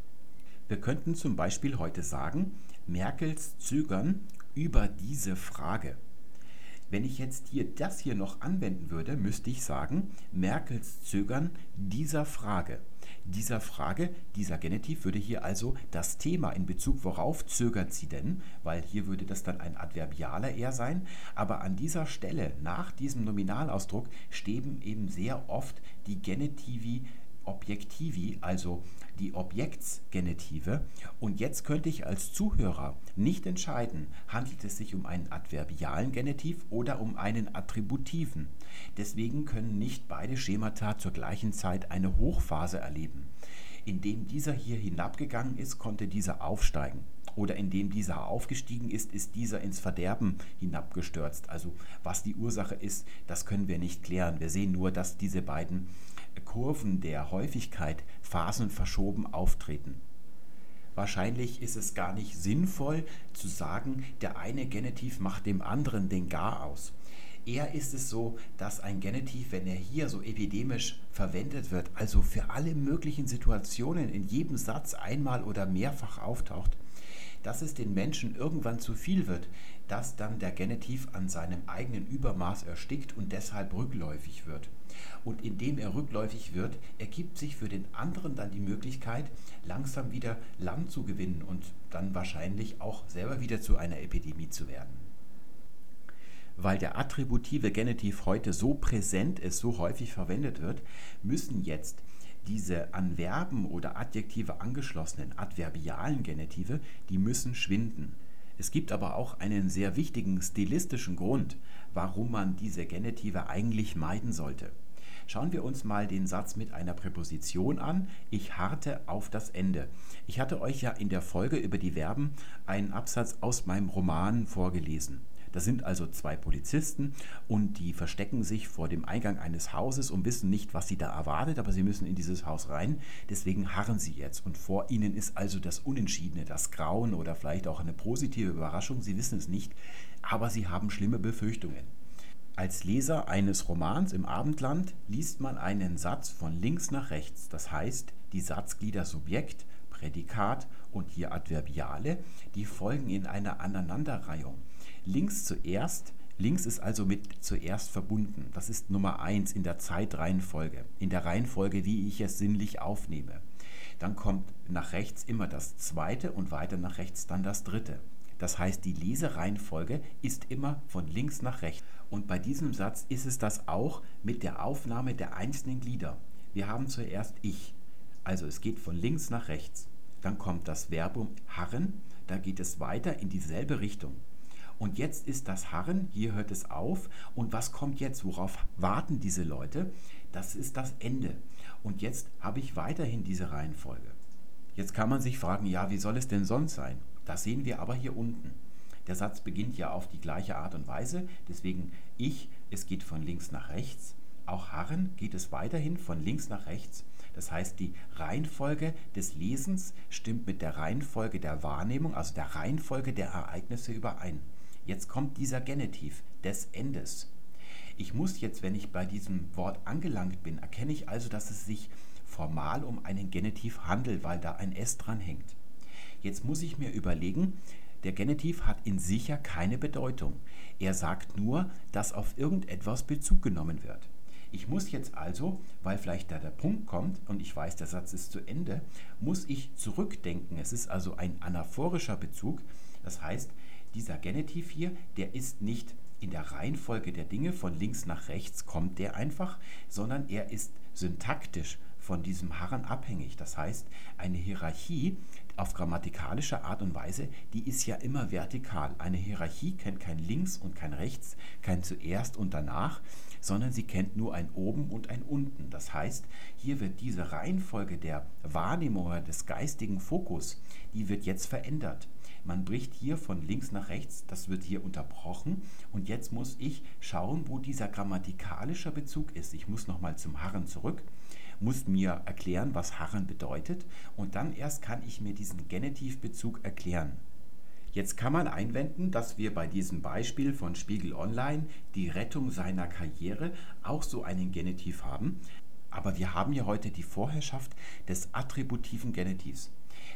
Wir könnten zum Beispiel heute sagen, Merkels Zögern über diese Frage. Wenn ich jetzt hier das hier noch anwenden würde, müsste ich sagen, Merkels Zögern dieser Frage dieser Frage, dieser Genitiv würde hier also das Thema in Bezug worauf zögert sie denn, weil hier würde das dann ein Adverbialer eher sein, aber an dieser Stelle nach diesem Nominalausdruck stehen eben sehr oft die Genitivi Objektivi, also die Objektsgenitive. Und jetzt könnte ich als Zuhörer nicht entscheiden, handelt es sich um einen adverbialen Genitiv oder um einen attributiven. Deswegen können nicht beide Schemata zur gleichen Zeit eine Hochphase erleben. Indem dieser hier hinabgegangen ist, konnte dieser aufsteigen. Oder indem dieser aufgestiegen ist, ist dieser ins Verderben hinabgestürzt. Also was die Ursache ist, das können wir nicht klären. Wir sehen nur, dass diese beiden Kurven der Häufigkeit phasenverschoben auftreten. Wahrscheinlich ist es gar nicht sinnvoll zu sagen, der eine Genitiv macht dem anderen den Gar aus. Eher ist es so, dass ein Genitiv, wenn er hier so epidemisch verwendet wird, also für alle möglichen Situationen in jedem Satz einmal oder mehrfach auftaucht, dass es den Menschen irgendwann zu viel wird, dass dann der Genitiv an seinem eigenen Übermaß erstickt und deshalb rückläufig wird. Und indem er rückläufig wird, ergibt sich für den anderen dann die Möglichkeit, langsam wieder Land zu gewinnen und dann wahrscheinlich auch selber wieder zu einer Epidemie zu werden. Weil der attributive Genitiv heute so präsent ist, so häufig verwendet wird, müssen jetzt diese an Verben oder Adjektive angeschlossenen adverbialen Genitive, die müssen schwinden. Es gibt aber auch einen sehr wichtigen stilistischen Grund, warum man diese Genitive eigentlich meiden sollte. Schauen wir uns mal den Satz mit einer Präposition an. Ich harte auf das Ende. Ich hatte euch ja in der Folge über die Verben einen Absatz aus meinem Roman vorgelesen. Da sind also zwei Polizisten und die verstecken sich vor dem Eingang eines Hauses und wissen nicht, was sie da erwartet, aber sie müssen in dieses Haus rein. Deswegen harren sie jetzt. Und vor ihnen ist also das Unentschiedene, das Grauen oder vielleicht auch eine positive Überraschung. Sie wissen es nicht, aber sie haben schlimme Befürchtungen. Als Leser eines Romans im Abendland liest man einen Satz von links nach rechts, das heißt, die Satzglieder Subjekt, Prädikat und hier Adverbiale, die folgen in einer Aneinanderreihung. Links zuerst, links ist also mit zuerst verbunden. Das ist Nummer 1 in der Zeitreihenfolge, in der Reihenfolge, wie ich es sinnlich aufnehme. Dann kommt nach rechts immer das zweite und weiter nach rechts dann das dritte. Das heißt, die Lesereihenfolge ist immer von links nach rechts. Und bei diesem Satz ist es das auch mit der Aufnahme der einzelnen Glieder. Wir haben zuerst ich. Also es geht von links nach rechts. Dann kommt das Verbum harren, da geht es weiter in dieselbe Richtung. Und jetzt ist das Harren, hier hört es auf. Und was kommt jetzt? Worauf warten diese Leute? Das ist das Ende. Und jetzt habe ich weiterhin diese Reihenfolge. Jetzt kann man sich fragen, ja, wie soll es denn sonst sein? Das sehen wir aber hier unten. Der Satz beginnt ja auf die gleiche Art und Weise, deswegen ich, es geht von links nach rechts. Auch Harren geht es weiterhin von links nach rechts. Das heißt, die Reihenfolge des Lesens stimmt mit der Reihenfolge der Wahrnehmung, also der Reihenfolge der Ereignisse überein. Jetzt kommt dieser Genitiv des Endes. Ich muss jetzt, wenn ich bei diesem Wort angelangt bin, erkenne ich also, dass es sich formal um einen Genitiv handelt, weil da ein S dran hängt. Jetzt muss ich mir überlegen, der Genitiv hat in sich ja keine Bedeutung. Er sagt nur, dass auf irgendetwas Bezug genommen wird. Ich muss jetzt also, weil vielleicht da der Punkt kommt und ich weiß, der Satz ist zu Ende, muss ich zurückdenken. Es ist also ein anaphorischer Bezug. Das heißt, dieser Genitiv hier, der ist nicht in der Reihenfolge der Dinge von links nach rechts kommt der einfach, sondern er ist syntaktisch von diesem Harren abhängig. Das heißt, eine Hierarchie auf grammatikalische Art und Weise, die ist ja immer vertikal. Eine Hierarchie kennt kein Links und kein Rechts, kein zuerst und danach, sondern sie kennt nur ein Oben und ein Unten. Das heißt, hier wird diese Reihenfolge der Wahrnehmung des geistigen Fokus, die wird jetzt verändert. Man bricht hier von links nach rechts, das wird hier unterbrochen und jetzt muss ich schauen, wo dieser grammatikalische Bezug ist. Ich muss nochmal zum Harren zurück muss mir erklären, was harren bedeutet und dann erst kann ich mir diesen Genitivbezug erklären. Jetzt kann man einwenden, dass wir bei diesem Beispiel von Spiegel Online die Rettung seiner Karriere auch so einen Genitiv haben, aber wir haben ja heute die Vorherrschaft des attributiven Genitivs.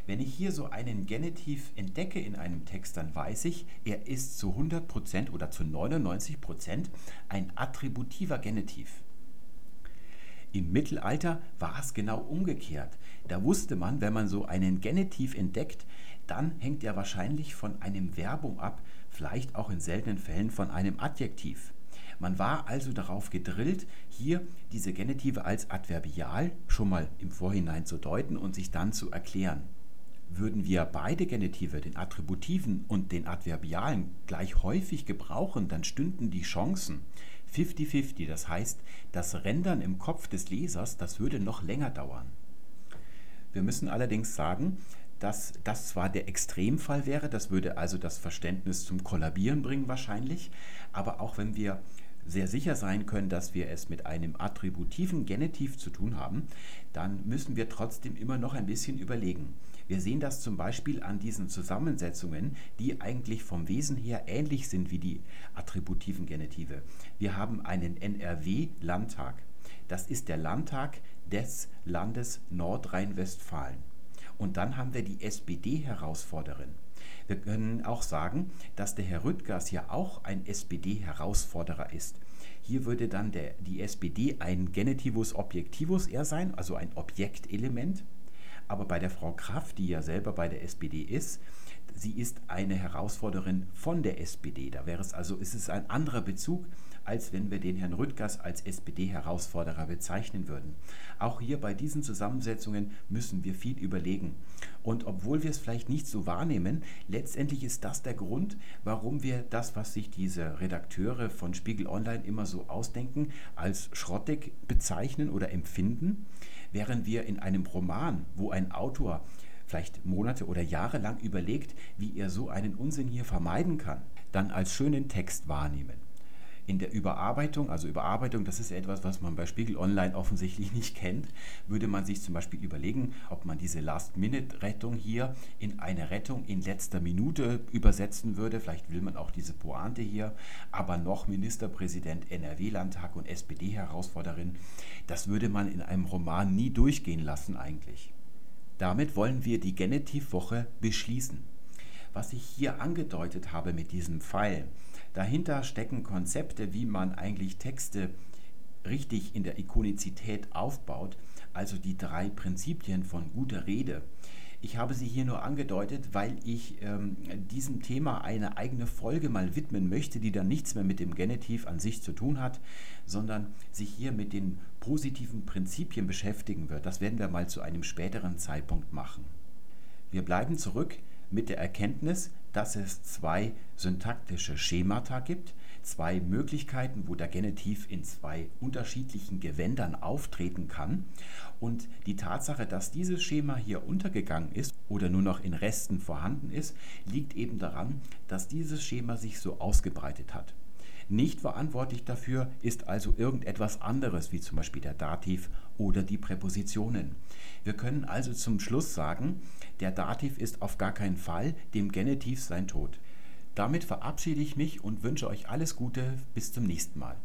Wenn ich hier so einen Genitiv entdecke in einem Text, dann weiß ich, er ist zu 100% oder zu 99% ein attributiver Genitiv. Im Mittelalter war es genau umgekehrt. Da wusste man, wenn man so einen Genitiv entdeckt, dann hängt er wahrscheinlich von einem Verbum ab, vielleicht auch in seltenen Fällen von einem Adjektiv. Man war also darauf gedrillt, hier diese Genitive als Adverbial schon mal im Vorhinein zu deuten und sich dann zu erklären. Würden wir beide Genitive, den Attributiven und den Adverbialen, gleich häufig gebrauchen, dann stünden die Chancen, 50-50. Das heißt, das Rendern im Kopf des Lesers, das würde noch länger dauern. Wir müssen allerdings sagen, dass das zwar der Extremfall wäre, das würde also das Verständnis zum Kollabieren bringen wahrscheinlich, aber auch wenn wir sehr sicher sein können, dass wir es mit einem attributiven Genitiv zu tun haben, dann müssen wir trotzdem immer noch ein bisschen überlegen. Wir sehen das zum Beispiel an diesen Zusammensetzungen, die eigentlich vom Wesen her ähnlich sind wie die attributiven Genitive. Wir haben einen NRW-Landtag. Das ist der Landtag des Landes Nordrhein-Westfalen. Und dann haben wir die SPD-Herausforderin. Wir können auch sagen, dass der Herr Rüttgers ja auch ein SPD-Herausforderer ist. Hier würde dann der, die SPD ein Genitivus Objektivus eher sein, also ein Objektelement. Aber bei der Frau Kraft, die ja selber bei der SPD ist, sie ist eine Herausforderin von der SPD. Da wäre es also, ist es ein anderer Bezug, als wenn wir den Herrn Rüttgers als SPD-Herausforderer bezeichnen würden. Auch hier bei diesen Zusammensetzungen müssen wir viel überlegen. Und obwohl wir es vielleicht nicht so wahrnehmen, letztendlich ist das der Grund, warum wir das, was sich diese Redakteure von Spiegel Online immer so ausdenken, als schrottig bezeichnen oder empfinden, während wir in einem Roman, wo ein Autor vielleicht Monate oder Jahre lang überlegt, wie er so einen Unsinn hier vermeiden kann, dann als schönen Text wahrnehmen. In der Überarbeitung, also Überarbeitung, das ist etwas, was man bei Spiegel Online offensichtlich nicht kennt, würde man sich zum Beispiel überlegen, ob man diese Last-Minute-Rettung hier in eine Rettung in letzter Minute übersetzen würde. Vielleicht will man auch diese Pointe hier, aber noch Ministerpräsident NRW-Landtag und SPD-Herausforderin, das würde man in einem Roman nie durchgehen lassen eigentlich. Damit wollen wir die Genitivwoche beschließen. Was ich hier angedeutet habe mit diesem Pfeil, Dahinter stecken Konzepte, wie man eigentlich Texte richtig in der Ikonizität aufbaut, also die drei Prinzipien von guter Rede. Ich habe sie hier nur angedeutet, weil ich ähm, diesem Thema eine eigene Folge mal widmen möchte, die dann nichts mehr mit dem Genitiv an sich zu tun hat, sondern sich hier mit den positiven Prinzipien beschäftigen wird. Das werden wir mal zu einem späteren Zeitpunkt machen. Wir bleiben zurück mit der Erkenntnis, dass es zwei syntaktische Schemata gibt, zwei Möglichkeiten, wo der Genitiv in zwei unterschiedlichen Gewändern auftreten kann. Und die Tatsache, dass dieses Schema hier untergegangen ist oder nur noch in Resten vorhanden ist, liegt eben daran, dass dieses Schema sich so ausgebreitet hat. Nicht verantwortlich dafür ist also irgendetwas anderes, wie zum Beispiel der Dativ oder die Präpositionen. Wir können also zum Schluss sagen, der Dativ ist auf gar keinen Fall dem Genitiv sein Tod. Damit verabschiede ich mich und wünsche euch alles Gute. Bis zum nächsten Mal.